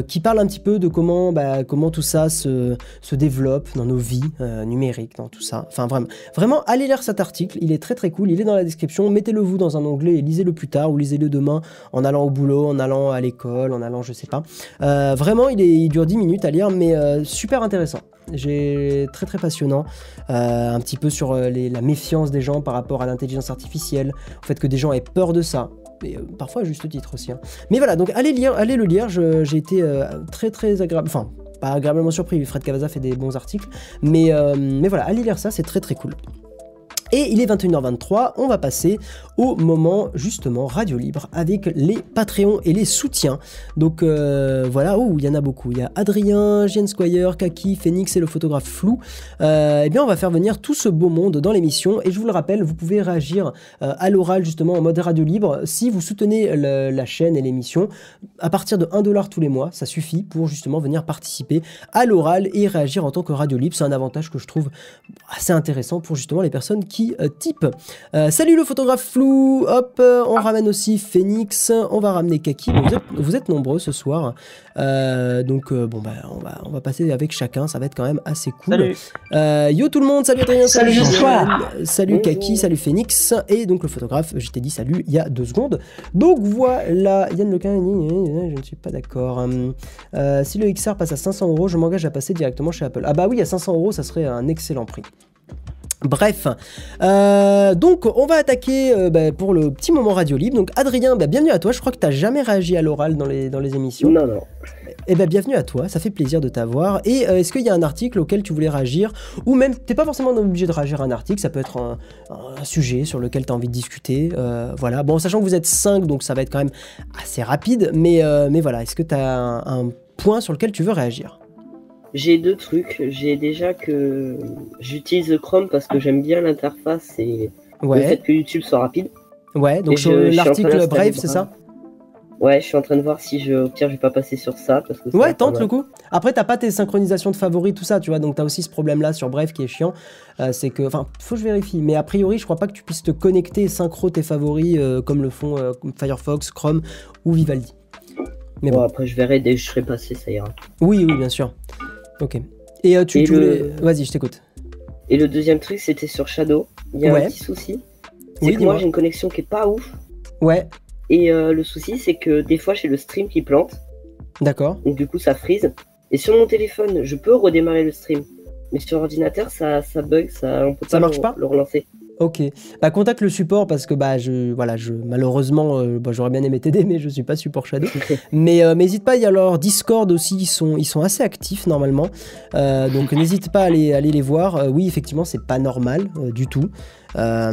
qui parle un petit peu de comment, bah, comment tout ça se, se développe dans nos vies numériques, dans tout ça. Enfin Vraiment, allez lire cet article, il est très très cool, il est dans la description, mettez-le vous dans un onglet et lisez-le plus tard ou lisez-le demain en allant au boulot, en allant à l'école, en allant je sais pas. Euh, vraiment, il, est, il, dure 10 minutes à lire, mais euh, super intéressant. J'ai très très passionnant, euh, un petit peu sur la méfiance des gens par rapport à l'intelligence artificielle, au fait que des gens aient peur de ça, et parfois juste titre aussi. Hein. Mais voilà, donc allez lire, allez le lire. J'ai été très très agréable, pas agréablement surpris, Fred Cavaza fait des bons articles, mais, euh, mais voilà, allez lire ça, c'est très très cool. Et il est 21h23, on va passer au moment justement radio libre avec les Patreons et les soutiens. Donc euh, voilà, oh, il y en a beaucoup. Il y a Adrien, Jean Squire, Kaki, Phoenix et le photographe Flou. Euh, eh bien, on va faire venir tout ce beau monde dans l'émission. Et je vous le rappelle, vous pouvez réagir euh, à l'oral justement en mode radio libre si vous soutenez la chaîne et l'émission à partir de 1$ tous les mois. Ça suffit pour justement venir participer à l'oral et réagir en tant que radio libre. C'est un avantage que je trouve assez intéressant pour justement les personnes qui euh, type. Euh, salut le photographe flou, hop, euh, on ramène aussi Phoenix, on va ramener Kaki, vous, êtes, nombreux ce soir, donc bon bah on va, on va passer avec chacun, ça va être quand même assez cool. yo tout le monde, salut Adrien, salut, salut, salut Kaki, salut Phoenix, et donc le photographe, je t'ai dit salut il y a deux secondes. Donc voilà, Yann Lequin, je ne suis pas d'accord. si le XR passe à 500 euros, je m'engage à passer directement chez Apple. Ah bah oui, à 500 euros, ça serait un excellent prix. Bref, euh, donc on va attaquer euh, bah, pour le petit moment radio libre. Donc Adrien, bah, bienvenue à toi. Je crois que tu n'as jamais réagi à l'oral dans les, dans les émissions. Non, non. Eh bien, bienvenue à toi, ça fait plaisir de t'avoir. Et euh, est-ce qu'il y a un article auquel tu voulais réagir? Ou même, t'es pas forcément obligé de réagir à un article, ça peut être un, sujet sur lequel tu as envie de discuter. voilà, bon, sachant que vous êtes 5, donc ça va être quand même assez rapide. Mais, mais voilà, est-ce que tu as un point sur lequel tu veux réagir? J'ai deux trucs. J'ai déjà que j'utilise Chrome parce que j'aime bien l'interface et le fait que YouTube soit rapide. Ouais, donc sur l'article Brave, c'est ça Ouais, je suis en train de voir si je, au pire, je vais pas passer sur ça. Parce que Ouais, tente le coup. Après, t'as pas tes synchronisations de favoris, tout ça, tu vois. Donc, t'as aussi ce problème-là sur Bref qui est chiant. Euh, c'est que, enfin, faut que je vérifie. Mais a priori, je crois pas que tu puisses te connecter et synchro tes favoris euh, comme le font euh, Firefox, Chrome ou Vivaldi. Mais Bon, bon. après, je verrai dès que je serai passé, ça ira. Oui, oui, bien sûr. Ok. Et euh, tu, Et tu le- voulais. Vas-y, je t'écoute. Et le deuxième truc, c'était sur Shadow. Il y a Ouais. un petit souci. C'est Oui, que moi, j'ai une connexion qui est pas ouf. Ouais, Et euh, le souci, c'est que des fois, j'ai le stream qui plante. d'accord. Donc, du coup, ça freeze. Et sur mon téléphone, je peux redémarrer le stream. Mais sur l'ordinateur, ça, ça bug, ça, on peut Ça pas, marche le, pas le relancer. Ok. Bah contacte le support parce que bah je voilà je malheureusement euh, bah, j'aurais bien aimé t'aider mais je suis pas support Shadow. *laughs* mais euh, n'hésite pas il y a leur Discord aussi ils sont ils sont assez actifs normalement Euh, donc n'hésite pas à aller aller les voir. Oui effectivement c'est pas normal du tout. Euh,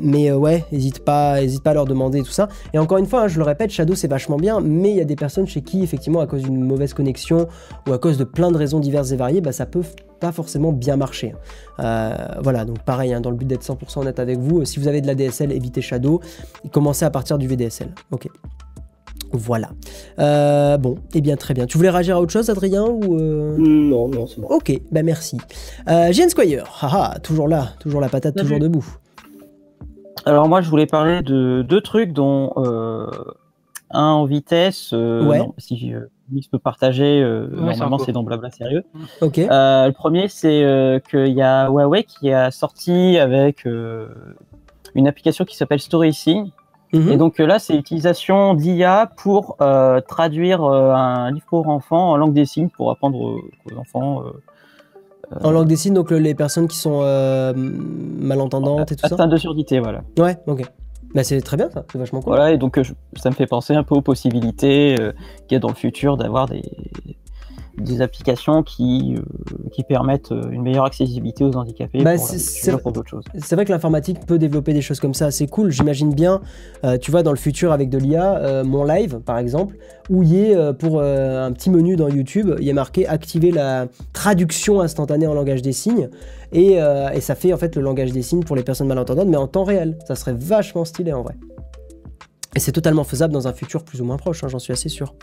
mais euh, ouais n'hésite pas hésite pas à leur demander tout ça. Et encore une fois hein, je le répète Shadow c'est vachement bien mais il y a des personnes chez qui effectivement à cause d'une mauvaise connexion ou à cause de plein de raisons diverses et variées bah ça peut pas forcément bien marcher. Euh, voilà, donc pareil, hein, dans le but d'être 100% honnête avec vous, si vous avez de la DSL, évitez Shadow et commencez à partir du VDSL. Ok. Voilà. Euh, bon, et bien très bien. Tu voulais réagir à autre chose, Adrien ou euh, Non, non, c'est bon. Ok, bah merci. Euh, Jane Squire, haha, toujours là, toujours la patate, toujours debout. Alors moi, je voulais parler de deux trucs, dont euh, un en vitesse. euh, Ouais. non, si euh, je peux partager, euh, Ouais, normalement c'est dans Blabla Sérieux. Ok. Euh, le premier, c'est euh, qu'il y a Huawei qui a sorti avec euh, une application qui s'appelle StorySync. Mhm. Et donc euh, là, c'est l'utilisation d'IA pour euh, traduire euh, un livre pour enfants en langue des signes pour apprendre aux, aux enfants euh, En langue des signes, donc le- les personnes qui sont malentendantes et tout ça. atteints de surdité. Voilà. Ouais, ok. Bah c'est très bien ça, c'est vachement cool. Voilà, et donc je- ça me fait penser un peu aux possibilités qu'il y a dans le futur d'avoir des, des applications qui, euh, qui permettent euh, une meilleure accessibilité aux handicapés Bah, pour, c'est- c'est- d'autres choses. C'est vrai que l'informatique peut développer des choses comme ça assez cool. J'imagine bien, euh, tu vois, dans le futur avec de l'IA, euh, mon live par exemple, où il y est pour un petit menu dans YouTube, il y a marqué activer la traduction instantanée en langage des signes. Et, et ça fait en fait le langage des signes pour les personnes malentendantes, mais en temps réel. Ça serait vachement stylé en vrai. Et c'est totalement faisable dans un futur plus ou moins proche, hein, j'en suis assez sûr.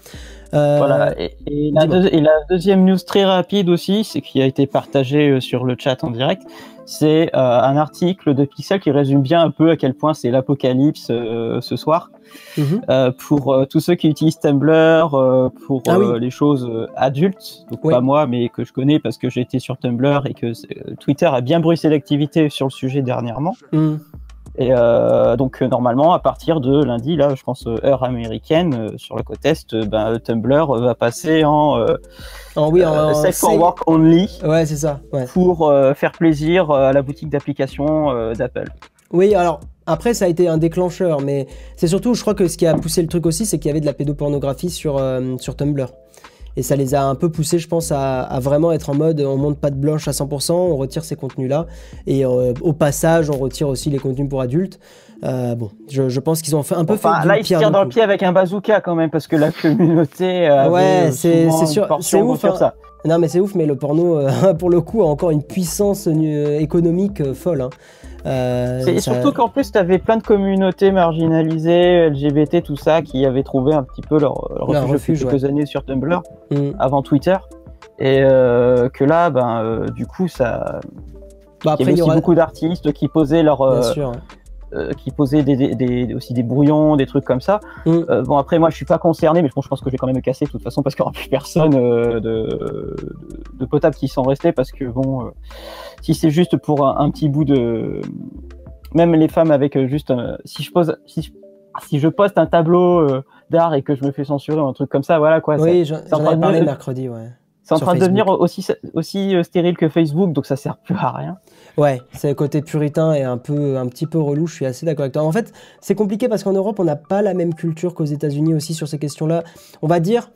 Euh, Voilà, et, et la dis-moi. deux- et la deuxième news très rapide aussi, c'est qui a été partagée euh, sur le chat en direct, c'est euh, un article de Pixel qui résume bien un peu à quel point c'est l'apocalypse euh, ce soir. mhm. Pour tous ceux qui utilisent Tumblr, pour Ah oui. les choses adultes, donc Oui. pas moi, mais que je connais parce que j'ai été sur Tumblr et que Twitter a bien bruissé l'activité sur le sujet dernièrement. Mhm. Et euh, donc euh, normalement, à partir de lundi, là, je pense euh, heure américaine, euh, sur la côte est, ben, Tumblr va passer en, euh, En- oui, en, safe for work only Ouais, c'est ça. Ouais. pour faire plaisir à la boutique d'applications d'Apple. Oui, alors après ça a été un déclencheur, mais c'est surtout, je crois que ce qui a poussé le truc aussi, c'est qu'il y avait de la pédopornographie sur, sur Tumblr. Et ça les a un peu poussés, je pense, à, à vraiment être en mode on monte pas de blanche à 100%, on retire ces contenus-là. Et euh, au passage, on retire aussi les contenus pour adultes. Euh, bon, je, je pense qu'ils ont fait un peu Enfin, fait là, ils se tirent dans le pied avec un bazooka quand même, parce que la *laughs* communauté avait Ouais, euh, c'est- sûr- c'est ouf, hein. ça. Non, mais c'est ouf, mais le porno, euh, *laughs* pour le coup, a encore une puissance euh, économique euh, folle. hein. Euh, ça- surtout qu'en plus, tu avais plein de communautés marginalisées, LGBT, tout ça, qui avaient trouvé un petit peu leur, leur Leur refuge, depuis quelques années sur Tumblr, Mm. avant Twitter. Et euh, que là, ben, euh, du coup, ça. Bah, il y après, il y aura. beaucoup d'artistes qui posaient leur, Bien sûr. Euh, qui posaient des, des- des- aussi des brouillons, des trucs comme ça. Mm. Euh, bon, après, moi, je suis pas concerné, mais bon, je pense que je vais quand même me casser de toute façon parce qu'il n'y aura plus personne euh, de, de, de potable qui sont restés parce que bon, si c'est juste pour un, un petit bout de, même les femmes avec juste, un- si je pose, si je, si je poste un tableau d'art et que je me fais censurer ou un truc comme ça, voilà quoi. Oui, j'en de parlé me- mercredi, ouais. c'est en sur train de devenir aussi aussi stérile que Facebook, donc ça sert plus à rien. Ouais, c'est le côté puritain et un peu, un petit peu relou. Je suis assez d'accord avec toi. En fait, c'est compliqué parce qu'en Europe, on n'a pas la même culture qu'aux États-Unis aussi sur ces questions-là. On va dire,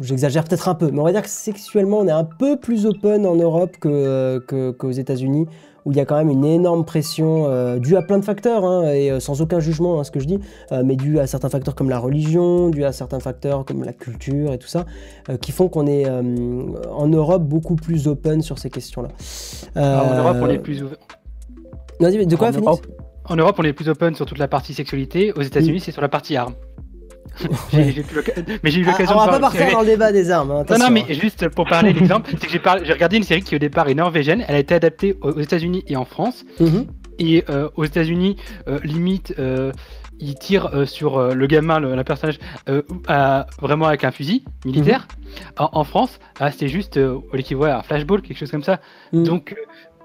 j'exagère peut-être un peu, mais on va dire que sexuellement, on est un peu plus open en Europe que, que- qu'aux États-Unis, où il y a quand même une énorme pression euh, due à plein de facteurs, hein, et euh, sans aucun jugement, hein, ce que je dis, euh, mais due à certains facteurs comme la religion, due à certains facteurs comme la culture et tout ça, euh, qui font qu'on est euh, en Europe beaucoup plus open sur ces questions-là. En Euh, Europe, on est plus ouv- Vas-y, mais de quoi, En Phoenix Europe, en Europe, on est plus open sur toute la partie sexualité. Aux États-Unis, c'est sur la partie armes. *laughs* Mais j'ai eu Ah, l'occasion on va de pas partir dans le débat des armes. hein, Non, non, mais hein. juste pour parler *laughs* l'exemple, c'est que j'ai regardé une série qui au départ est norvégienne, elle a été adaptée aux États-Unis et en France. Mhm. Et euh, aux États-Unis, euh, limite, euh, il tire euh, sur le gamin, le, le personnage, à- vraiment avec un fusil militaire. Mhm. En, en France, ah, c'est juste l'équivalent à un flashball, quelque chose comme ça. Mhm. Donc,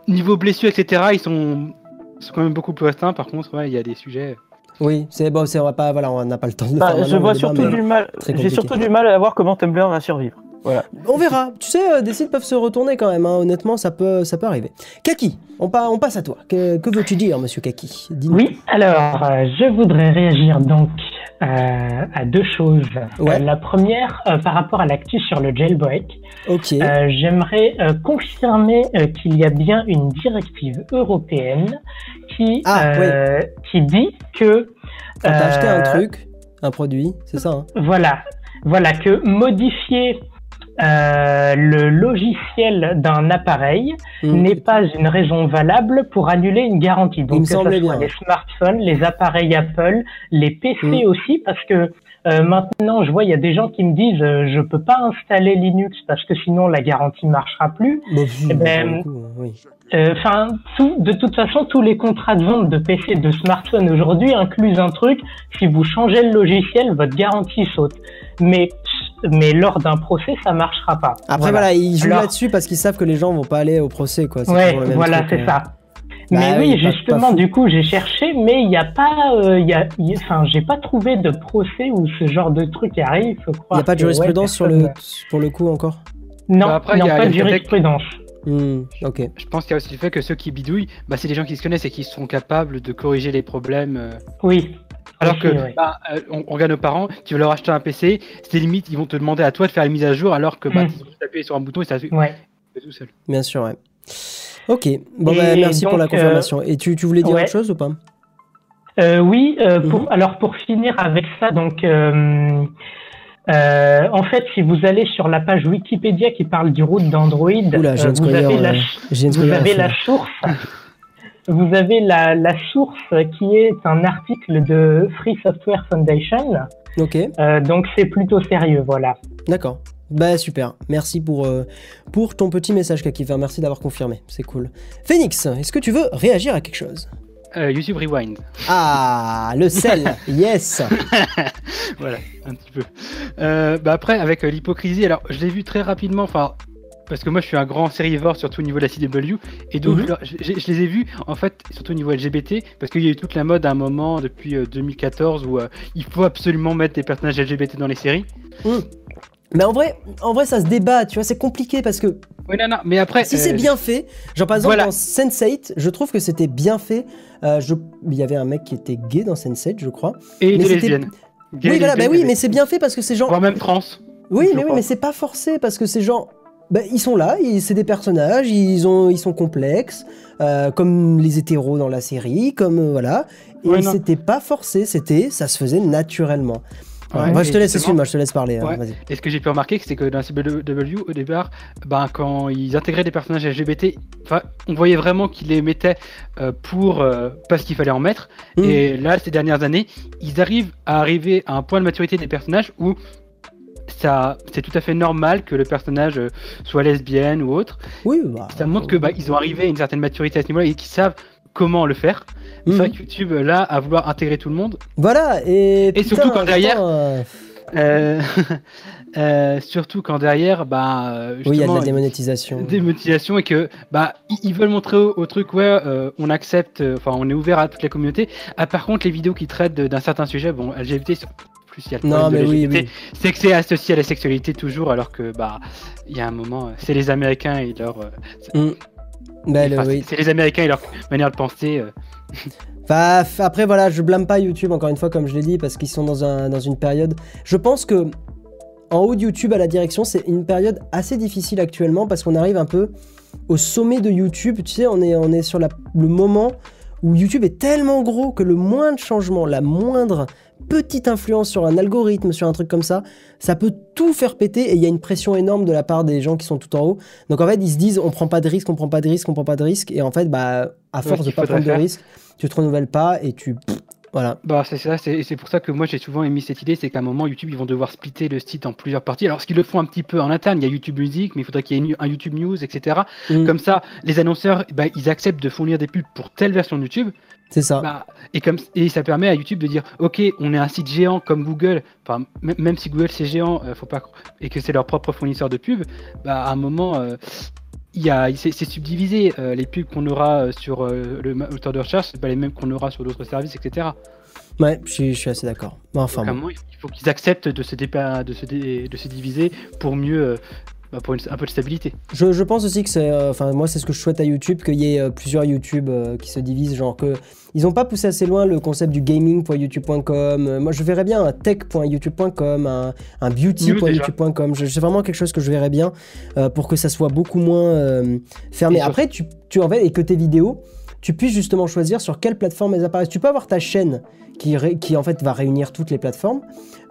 niveau blessure, etc., ils sont, sont quand même beaucoup plus restreints. Par contre, ouais, il y a des sujets. Oui, c'est bon, c'est on va pas, voilà, on n'a pas le temps de le Bah, faire. je vois débat, surtout du mal. J'ai surtout du mal à voir comment Tumblr va survivre. Voilà. On verra. Tu sais, euh, des sites peuvent se retourner quand même. hein. Honnêtement, ça peut, ça peut arriver. Kaki, on, pa- on passe à toi. Que, que veux-tu dire, monsieur Kaki? Oui, alors euh, je voudrais réagir donc euh, à deux choses. Ouais. Euh, la première, euh, par rapport à l'actu sur le jailbreak, Ok. euh, j'aimerais euh, confirmer euh, qu'il y a bien une directive européenne qui, Ah, euh, qui dit que... Quand t'as acheté un euh, truc, un produit, c'est ça. hein Voilà, voilà que modifier euh, le logiciel d'un appareil Mm. n'est pas une raison valable pour annuler une garantie. Donc que ce soit bien. les smartphones, les appareils Apple, les PC Mm. aussi, parce que euh, maintenant je vois il y a des gens qui me disent euh, je peux pas installer Linux parce que sinon la garantie marchera plus. Bah, Eh bah, ben, le coup, oui. Euh, Enfin, tout, de toute façon, tous les contrats de vente de PC et de smartphone aujourd'hui incluent un truc. Si vous changez le logiciel, votre garantie saute. Mais, mais lors d'un procès, ça marchera pas. Après, voilà, ils jouent Alors- là-dessus parce qu'ils savent que les gens vont pas aller au procès, quoi. Ouais, voilà, c'est euh. ça. Bah mais oui, justement, pas du coup, j'ai cherché, mais il n'y a pas, euh, il y a, il y a- enfin, j'ai pas trouvé de procès où ce genre de truc arrive. Il n'y a pas de ouais, jurisprudence sur le, pour le coup encore? Non, Bah, après, il y a- pas de y a peut-être- jurisprudence. Hmm, Ok. Je pense qu'il y a aussi le fait que ceux qui bidouillent, bah, c'est des gens qui se connaissent et qui sont capables de corriger les problèmes. euh, Oui. Alors que bah, euh, on, on regarde nos parents, tu veux leur acheter un PC, c'est limite, ils vont te demander à toi de faire la mise à jour alors que bah, Mm. tu juste appuyer sur un bouton et ça se Ouais. fait tout seul. Bien sûr, ouais. Ok. Bon, Et bah, merci pour la donc, euh, confirmation. Et tu, tu voulais dire ouais. autre chose ou pas? Euh, oui, euh, pour, Mhm. alors pour finir avec ça, donc euh, euh, en fait, si vous allez sur la page Wikipédia qui parle du route d'Android, euh, vous avez, la, vous avez source. Vous avez la, la source qui est un article de Free Software Foundation, Ok, euh, donc c'est plutôt sérieux, voilà. d'accord. Bah super, merci pour, pour ton petit message Kaki. Enfin, merci d'avoir confirmé, c'est cool. Phoenix, est-ce que tu veux réagir à quelque chose? Euh, YouTube Rewind. Ah, le sel, *laughs* yes *laughs* voilà, un petit peu. Euh, bah après, avec euh, l'hypocrisie, alors je l'ai vu très rapidement, enfin, parce que moi je suis un grand sérivore, surtout au niveau de la CW, et donc Mhm. je, les ai vus, en fait, surtout au niveau LGBT, parce qu'il y a eu toute la mode à un moment depuis euh, 2014 où euh, il faut absolument mettre des personnages LGBT dans les séries. Mais en vrai, en vrai, ça se débat, tu vois, c'est compliqué parce que Oui, non, non, mais après. si euh, c'est bien fait, genre par exemple voilà. dans Sense8, je trouve que c'était bien fait. Euh, je... Il y avait un mec qui était gay dans Sense8, je crois. Et mais des oui, voilà, bah oui, mais c'est bien fait parce que ces gens. Voire même trans. Oui, mais oui, mais c'est pas forcé parce que ces gens. Bah, ils sont là, c'est des personnages, ils, ont, ils sont complexes, euh, comme les hétéros dans la série, comme euh, voilà. Et Ouais, c'était pas forcé, c'était, ça se faisait naturellement. Ouais, Moi, je te laisse, justement- excuse-moi, je te laisse parler. hein, Ouais. Et ce que j'ai pu remarquer, c'est que dans CW, au départ, ben, quand ils intégraient des personnages LGBT, on voyait vraiment qu'ils les mettaient euh, pour euh, parce qu'il fallait en mettre. Mm. Et là, ces dernières années, ils arrivent à arriver à un point de maturité des personnages où ça, c'est tout à fait normal que le personnage euh, soit lesbienne ou autre. Oui, bah, Ça montre que bah, ils ont arrivé à une certaine maturité à ce niveau-là et qu'ils savent comment le faire. C'est Mhm. vrai que YouTube, là, à vouloir intégrer tout le monde, Voilà, et. putain, surtout quand derrière- attends, *laughs* euh, euh, *laughs* euh, surtout quand derrière, bah, euh, Oui, il y a de la démonétisation. démonétisation et que bah ils, veulent montrer au, au truc ouais euh, on accepte euh, enfin on est ouvert à toute la communauté ah par contre les vidéos qui traitent d'un certain sujet bon LGBT c'est- plus il y a le Non, problème de mais oui, oui. c'est que c'est associé à la sexualité toujours alors que bah il y a un moment euh, c'est les américains et leur euh, Mm. Bah, le- enfin, c'est- oui. c'est les américains et leur manière de penser euh. *laughs* F- après, voilà, je blâme pas YouTube, encore une fois, comme je l'ai dit, parce qu'ils sont dans, un, dans une période. Je pense que en haut de YouTube à la direction, c'est une période assez difficile actuellement, parce qu'on arrive un peu au sommet de YouTube. Tu sais, on est, on est sur la- le moment où YouTube est tellement gros que le moindre changement, la moindre petite influence sur un algorithme, sur un truc comme ça, ça peut tout faire péter et il y a une pression énorme de la part des gens qui sont tout en haut. Donc en fait, ils se disent on prend pas de risque, on prend pas de risque, on prend pas de risque et en fait bah à force ce de pas prendre de risque, tu te renouvelles pas et tu pff, Voilà. Bah c'est ça, c'est c'est pour ça que moi j'ai souvent émis cette idée, c'est qu'à un moment YouTube ils vont devoir splitter le site en plusieurs parties. Alors ce qu'ils le font un petit peu en interne, il y a YouTube Music, mais il faudrait qu'il y ait un YouTube News, etc. Mm. Comme ça, les annonceurs, bah, ils acceptent de fournir des pubs pour telle version de YouTube. C'est ça. Bah, et, comme, et ça permet à YouTube de dire Ok, on est un site géant comme Google, enfin, même si Google c'est géant, euh, faut pas, et que c'est leur propre fournisseur de pubs, bah, à un moment, euh, c'est, c'est subdivisé. Euh, les pubs qu'on aura euh, sur euh, le moteur de recherche, c'est pas les mêmes qu'on aura sur d'autres services, etc. Ouais, je suis, assez d'accord. Enfin, bon. il faut qu'ils acceptent de se, dépa- de se, dé- de se diviser pour mieux. Bah, pour une- un peu de stabilité. Je, je pense aussi que c'est, euh, enfin moi c'est ce que je souhaite à YouTube, qu'il y ait euh, plusieurs YouTube euh, qui se divisent, genre que ils ont pas poussé assez loin le concept du gaming.youtube.com. Moi je verrais bien un tech.youtube.com, un, un beauty.youtube.com. C'est vraiment quelque chose que je verrais bien pour que ça soit beaucoup moins fermé. Après tu, tu en fait et que tes vidéos, tu puisses justement choisir sur quelle plateforme elles apparaissent. Tu peux avoir ta chaîne qui, qui en fait va réunir toutes les plateformes,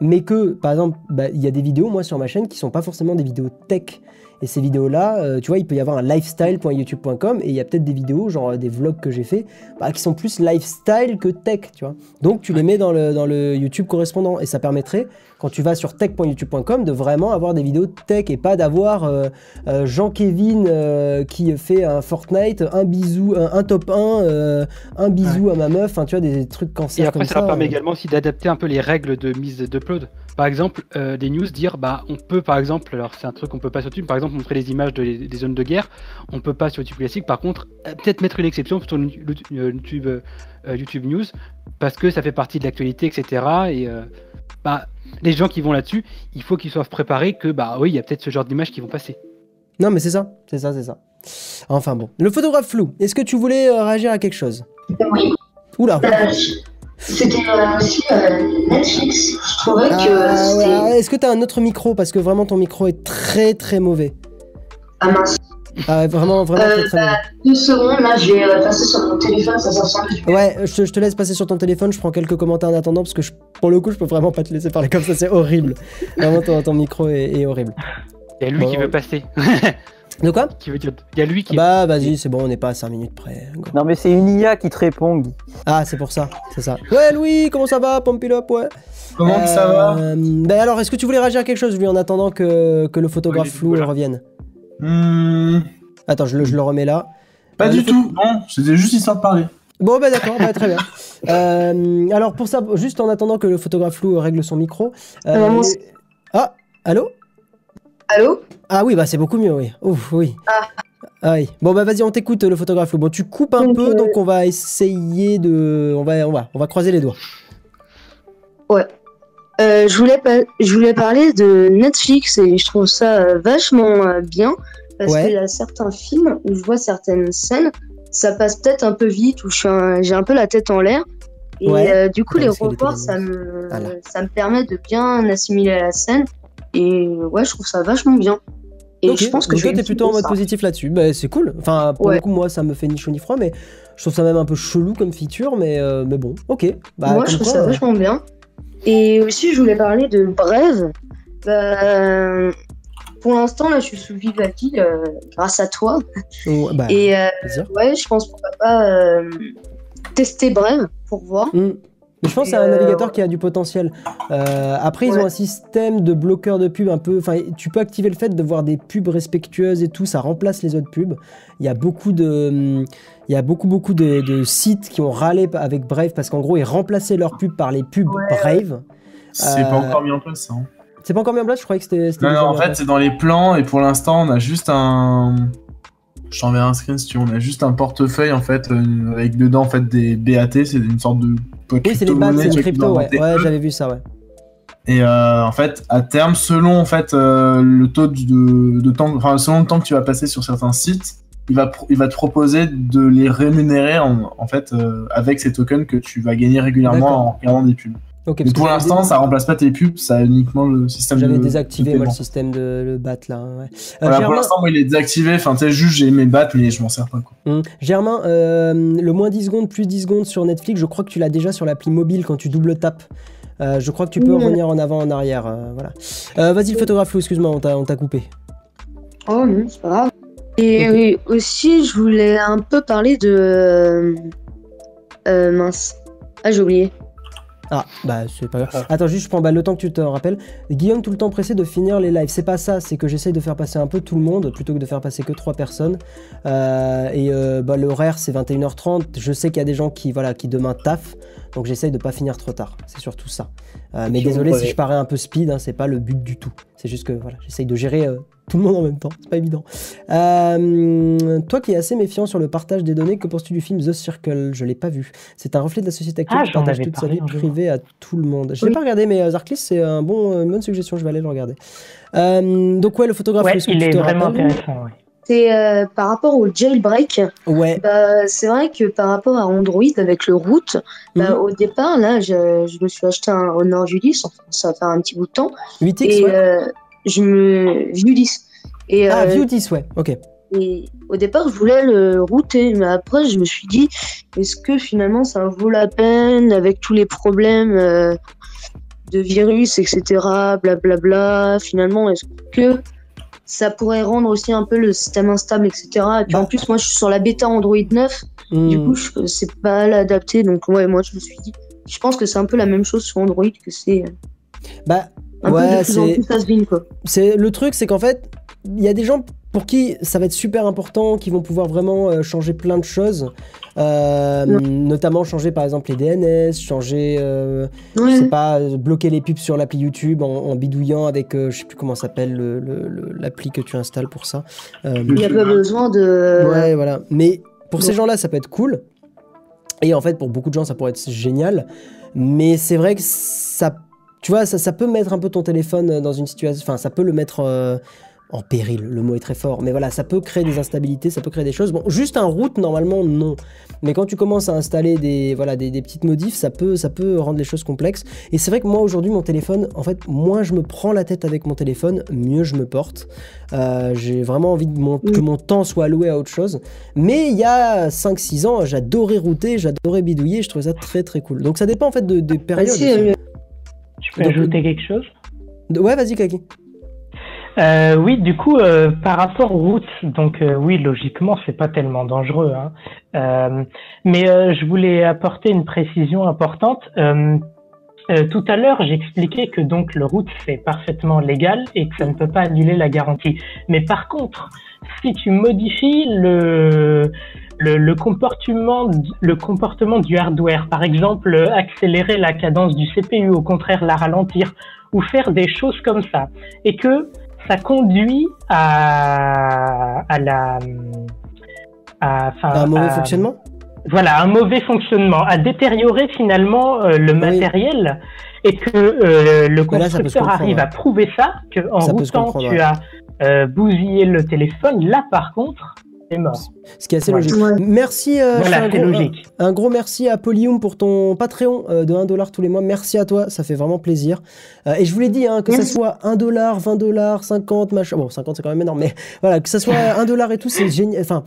mais que par exemple bah, il y a des vidéos moi sur ma chaîne qui sont pas forcément des vidéos tech. Et ces vidéos-là, euh, tu vois, il peut y avoir un lifestyle.youtube.com et il y a peut-être des vidéos, genre euh, des vlogs que j'ai fait, bah, qui sont plus lifestyle que tech, tu vois. Donc tu les mets dans le, dans le YouTube correspondant et ça permettrait, quand tu vas sur tech.youtube.com, de vraiment avoir des vidéos tech et pas d'avoir euh, euh, Jean-Kévin euh, qui fait un Fortnite, un bisou, un, un top 1, euh, un bisou à ma meuf, tu vois, des trucs cancer Et après, comme ça, ça. permet également aussi d'adapter un peu les règles de mise d'upload. Par exemple, euh, des news dire, bah, on peut par exemple, alors c'est un truc qu'on peut pas sur YouTube, par exemple, montrer les images de- des zones de guerre, on peut pas sur YouTube classique. Par contre, euh, peut-être mettre une exception sur euh, YouTube, euh, YouTube News, parce que ça fait partie de l'actualité, etc. Et euh, bah, les gens qui vont là-dessus, il faut qu'ils soient préparés que, bah oui, il y a peut-être ce genre d'images qui vont passer. Non mais c'est ça, c'est ça, c'est ça. Enfin bon. Le photographe flou, est-ce que tu voulais euh, réagir à quelque chose? Oui, Oula euh, c'était euh, aussi euh, Netflix. Je trouvais que Ah, ouais, Est-ce que tu as un autre micro? Parce que vraiment ton micro est très très mauvais. Ah mince. Ah, ouais, vraiment, vraiment Euh, très très bah, deux secondes, là, je vais euh, passer sur mon téléphone, ça s'en. Ouais, je te, je te laisse passer sur ton téléphone, je prends quelques commentaires en attendant parce que je- pour le coup, je peux vraiment pas te laisser parler comme ça, c'est horrible. Vraiment, ton, ton micro est, est horrible. Il y a lui qui veut passer. *laughs* De quoi qui veut dire... Il y a lui qui. Bah, vas-y, c'est bon, on n'est pas à 5 minutes près. Go. Non, mais c'est une IA qui te répond, Guy. Ah, c'est pour ça, c'est ça. Ouais, Louis, comment ça va Pompilop, ouais. Comment ça va Euh, Ben alors, est-ce que tu voulais réagir à quelque chose, lui, en attendant que, que le photographe Oui, flou voilà. revienne Hmm, Attends, je le, je le remets là. Pas Euh, du tout, non, c'était juste histoire de parler. Bon, bah d'accord, bah, très bien. *laughs* Euh, alors, pour ça, juste en attendant que le photographe flou règle son micro. euh, Ah, allô Allô Ah oui, bah c'est beaucoup mieux, oui. Ouf, oui. Ah oui. Bon, bah vas-y, on t'écoute, le photographe. Bon, tu coupes un Donc, peu, euh, donc on va essayer de. On va, on va, on va croiser les doigts. Euh, je, voulais pa- je voulais parler de Netflix et je trouve ça euh, vachement euh, bien parce Ouais. qu'il y a certains films où je vois certaines scènes, ça passe peut-être un peu vite, un- j'ai un peu la tête en l'air. Et Ouais. euh, du coup, Attends, les reports, ça me, Ah ça me permet de bien assimiler la scène. Et ouais, je trouve ça vachement bien. Et je pense que donc je toi, vais t'es plutôt en mode ça. positif là-dessus. Bah, c'est cool. Enfin, pour Ouais. le coup, moi, ça me fait ni chaud ni froid, mais je trouve ça même un peu chelou comme feature, mais, euh, mais bon, ok. Bah, Moi, je trouve quoi, ça euh, vachement bien. Et aussi, je voulais parler de Brève. Bah, pour l'instant, là, je suis sous euh, grâce à toi. ouais, bah, Et euh, ouais, je pense pourquoi pas euh, tester Brève pour voir. Hmm. Mais je pense que c'est un euh, navigateur qui a du potentiel. Euh, après, ils ont un système de bloqueur de pubs un peu. Enfin, tu peux activer le fait de voir des pubs respectueuses et tout. Ça remplace les autres pubs. Il y a beaucoup de, il y a beaucoup beaucoup de, de sites qui ont râlé avec Brave parce qu'en gros, ils remplaçaient leurs pubs par les pubs Brave. C'est Euh, pas encore mis en place, ça. hein. C'est pas encore mis en place. Je croyais que c'était. Non, non, en fait, c'est dans les plans et pour l'instant, on a juste un. Je t'enverrai un screen si tu veux. On a juste un portefeuille en fait euh, avec dedans en fait des BAT, c'est une sorte de. Oui, c'est les BAT, c'est une crypto. Ouais, ouais j'avais vu ça. Ouais. Et euh, en fait, à terme, selon en fait euh, le taux de, de temps, enfin selon le temps que tu vas passer sur certains sites, il va il va te proposer de les rémunérer en, en fait avec ces tokens que tu vas gagner régulièrement en regardant des pubs. Pour l'instant, dé- ça remplace pas tes pubs, ça a uniquement le système. J'avais de- désactivé de moi le système de le bat là. Ouais. Euh, Voilà, pour Germain- l'instant, moi, il est désactivé. Enfin, tu sais, juste j'ai mes battes, mais je m'en sers pas. Quoi. Hum. Germain, euh, le moins 10 secondes, plus 10 secondes sur Netflix, je crois que tu l'as déjà sur l'appli mobile quand tu double tapes. Euh, je crois que tu peux revenir en avant, en arrière. euh, voilà. Euh, Vas-y, le photographe excuse-moi, on t'a on t'a coupé. Oh non, c'est pas grave. Et Ok. oui, aussi, je voulais un peu parler de. mince. Ah, j'ai oublié. Ah, bah c'est pas grave. Attends, juste je prends bah, le temps que tu te rappelles. Guillaume, tout le temps pressé de finir les lives. C'est pas ça, c'est que j'essaye de faire passer un peu tout le monde plutôt que de faire passer que trois personnes. Euh, et euh, bah, l'horaire c'est 21h30. Je sais qu'il y a des gens qui, voilà, qui demain taffent, donc j'essaye de pas finir trop tard. C'est surtout ça. Euh, mais désolé si je parais un peu speed, hein, c'est pas le but du tout. C'est juste que voilà, j'essaye de gérer euh, tout le monde en même temps. C'est pas évident. Euh, toi qui es assez méfiant sur le partage des données, que penses-tu du film The Circle? Je l'ai pas vu. C'est un reflet de la société actuelle Ah, qui partage toute sa vie privée à tout le monde. Je l'ai Oui. pas regardé, mais Zarklis, c'est un bon, une bonne suggestion. Je vais aller le regarder. Euh, donc ouais, le photographe. Ouais, est-ce que il tu est te vraiment rappelles? intéressant. ouais. C'est euh, par rapport au jailbreak. Ouais. Bah, c'est vrai que par rapport à Android avec le root, bah, Mhm. au départ, là, je, je me suis acheté un Honor Julius, enfin, ça va faire un petit bout de temps, 8x, et ouais. euh, je me Julius. Et, Ah, euh, View 10, ouais. Ok. et au départ, je voulais le router, mais après, je me suis dit, est-ce que finalement, ça vaut la peine avec tous les problèmes de virus, etc., blablabla. Finalement, est-ce que ça pourrait rendre aussi un peu le système instable, etc. Et puis Bah. en plus, moi, je suis sur la bêta Android 9. Du Hmm. coup, je- c'est pas l'adapté. Donc, ouais, moi, je me suis dit, je pense que c'est un peu la même chose sur Android, que c'est Bah, un peu ouais. C'est le truc, c'est qu'en fait, il y a des gens pour qui ça va être super important, qui vont pouvoir vraiment euh, changer plein de choses, Euh, Ouais. notamment changer par exemple les DNS, changer, euh, je Ouais. sais pas, euh, bloquer les pubs sur l'appli YouTube en, en bidouillant avec, euh, je sais plus comment ça s'appelle le- le- le- l'appli que tu installes pour ça. Il n'y a pas besoin de. Ouais, voilà. Mais pour ces gens-là, ça peut être cool. Et en fait, pour beaucoup de gens, ça pourrait être génial. Mais c'est vrai que ça, tu vois, ça, ça peut mettre un peu ton téléphone dans une situation. Enfin, ça peut le mettre en péril. Le mot est très fort. Mais voilà, ça peut créer des instabilités, ça peut créer des choses. Bon, juste un route, normalement, non. Mais quand tu commences à installer des, voilà, des, des petites modifs, ça peut, ça peut rendre les choses complexes. Et c'est vrai que moi, aujourd'hui, mon téléphone, en fait, moins je me prends la tête avec mon téléphone, mieux je me porte. Euh, J'ai vraiment envie de mon- que Mm. mon temps soit alloué à autre chose. Mais il y a 5-6 ans, j'adorais router, j'adorais bidouiller, je trouvais ça très très cool. Donc ça dépend en fait de, des Ah, périodes. euh, Je peux Donc, ajouter quelque chose? Ouais, vas-y, Kaki. Euh, oui, du coup, euh, par rapport aux routes, donc euh, oui, logiquement, c'est pas tellement dangereux. Hein. Euh, mais euh, je voulais apporter une précision importante. Euh, tout à l'heure, j'expliquais que donc le route c'est parfaitement légal et que ça ne peut pas annuler la garantie. Mais par contre, si tu modifies le le, le comportement le comportement du hardware, par exemple accélérer la cadence du CPU, au contraire la ralentir, ou faire des choses comme ça, et que ça conduit à, à la à, Un mauvais à- fonctionnement voilà, un mauvais fonctionnement, à détériorer finalement euh, le matériel et que euh, le là, constructeur arrive ouais. à prouver ça, que en Ça peut se routant tu ouais. as euh, bousillé le téléphone, là par contre, mort. Ce qui est assez Ouais. logique. Ouais. Merci, euh, voilà, un c'est gros, logique. Un, un gros merci à Polyum pour ton Patreon euh, de 1$ dollar tous les mois. Merci à toi, ça fait vraiment plaisir. Euh, et je vous l'ai dit, hein, que ça Merci. soit 1$, dollar, 20$, dollars, 50, machin. Bon, 50 c'est quand même énorme, mais voilà, que ça soit *laughs* 1$ dollar et tout, c'est génial. Enfin,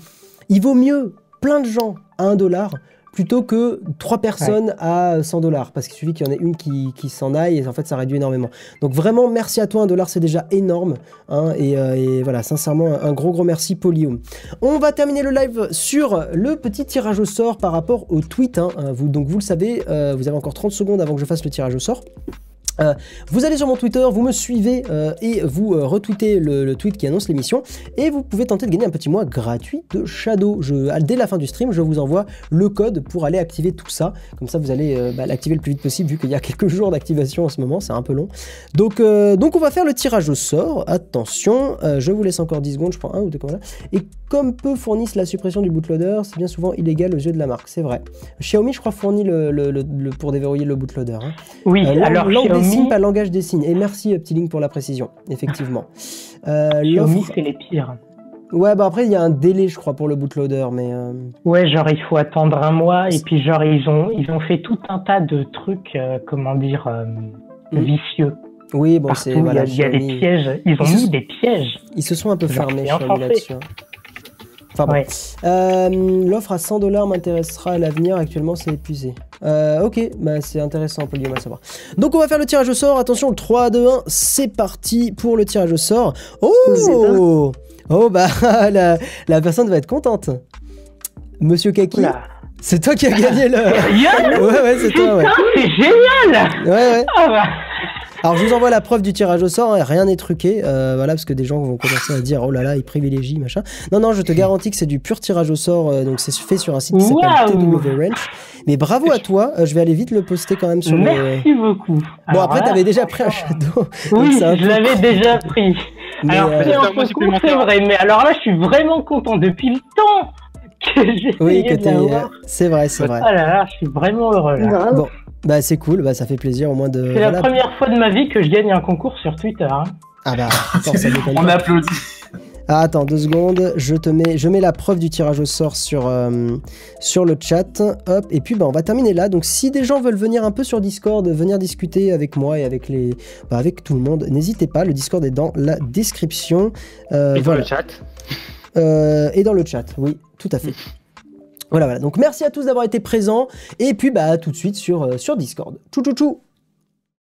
il vaut mieux plein de gens à 1$ dollar plutôt que trois personnes à 100 dollars parce qu'il suffit qu'il y en ait une qui, qui s'en aille et en fait ça réduit énormément. Donc vraiment merci à toi 1 dollar c'est déjà énorme hein, et, euh, et voilà sincèrement un, un gros gros merci Polyum on va terminer le live sur le petit tirage au sort par rapport au tweet hein, hein, vous, donc vous le savez euh, vous avez encore 30 secondes avant que je fasse le tirage au sort euh, vous allez sur mon Twitter, vous me suivez euh, et vous euh, retweetez le, le tweet qui annonce l'émission et vous pouvez tenter de gagner un petit mois gratuit de Shadow. Je, dès la fin du stream, je vous envoie le code pour aller activer tout ça. Comme ça, vous allez bah, l'activer le plus vite possible vu qu'il y a *laughs* quelques jours d'activation en ce moment, c'est un peu long. Donc, donc on va faire le tirage au sort. Attention, je vous laisse encore 10 secondes, je prends un ou deux comme ça. Et comme peu fournissent la suppression du bootloader, c'est bien souvent illégal aux yeux de la marque, c'est vrai. Xiaomi, je crois, fournit le, le- le- le- pour déverrouiller le bootloader. hein. Oui, alors des Xiaomi, signes, pas langage des signes. Et merci, euh, petit link, pour la précision, effectivement. *laughs* Euh, Xiaomi l'offre- c'est les pires. Ouais, bah après, il y a un délai, je crois, pour le bootloader, mais. euh, Ouais, genre il faut attendre un mois et puis genre ils ont ils ont fait tout un tas de trucs, euh, comment dire, euh, Mhm. vicieux. Oui, bon, c'est. il y a- Voilà, y, a des pièges. Ils ont Ils se- mis des pièges. Ils se sont un peu fermés, là-dessus. Enfin bon. Ouais. Euh, L'offre à 100 dollars m'intéressera à l'avenir. Actuellement, c'est épuisé. Euh, ok, bah, c'est intéressant, Polyum à savoir. Donc, on va faire le tirage au sort. Attention, le 3, 2, 1, c'est parti pour le tirage au sort. Oh Oh, bah, *laughs* la, la personne va être contente. Monsieur Kaki, Oula. C'est toi qui as gagné le. *laughs* Ouais, ouais, c'est toi, ouais. C'est génial Ouais, ouais. Ah bah, Alors, je vous envoie la preuve du tirage au sort, hein, rien n'est truqué, euh, voilà, parce que des gens vont commencer à dire, oh là là, ils privilégient, machin. Non, non, je te garantis que c'est du pur tirage au sort, euh, donc c'est fait sur un site qui s'appelle Waouh. TW Ranch. Mais bravo à toi, euh, je vais aller vite le poster quand même sur le. Merci beaucoup. Bon, après, t'avais déjà pris un shadow. *laughs* donc Oui, je l'avais déjà pris. Mais, Alors, euh, c'est vrai, mais alors là, je suis vraiment content depuis le temps que j'ai oui, que. C'est vrai, c'est vrai. Ah là là, je suis vraiment heureux. là. Bon, bah c'est cool, bah ça fait plaisir au moins de. C'est la première fois de ma vie que je gagne un concours sur Twitter. hein. Ah bah, *laughs* attends, ça On pas. applaudit. Ah, attends, deux secondes. Je te mets, je mets la preuve du tirage au sort sur, euh, sur le chat. Hop, et puis bah, on va terminer là. Donc, si des gens veulent venir un peu sur Discord, venir discuter avec moi et avec les, bah, avec tout le monde, n'hésitez pas. Le Discord est dans la description. Euh, Et dans voilà. le chat. Euh, et dans le chat, oui, tout à fait. *laughs* Voilà, voilà. Donc, merci à tous d'avoir été présents. Et puis, bah, à tout de suite sur, euh, sur Discord. Tchou, tchou, tchou.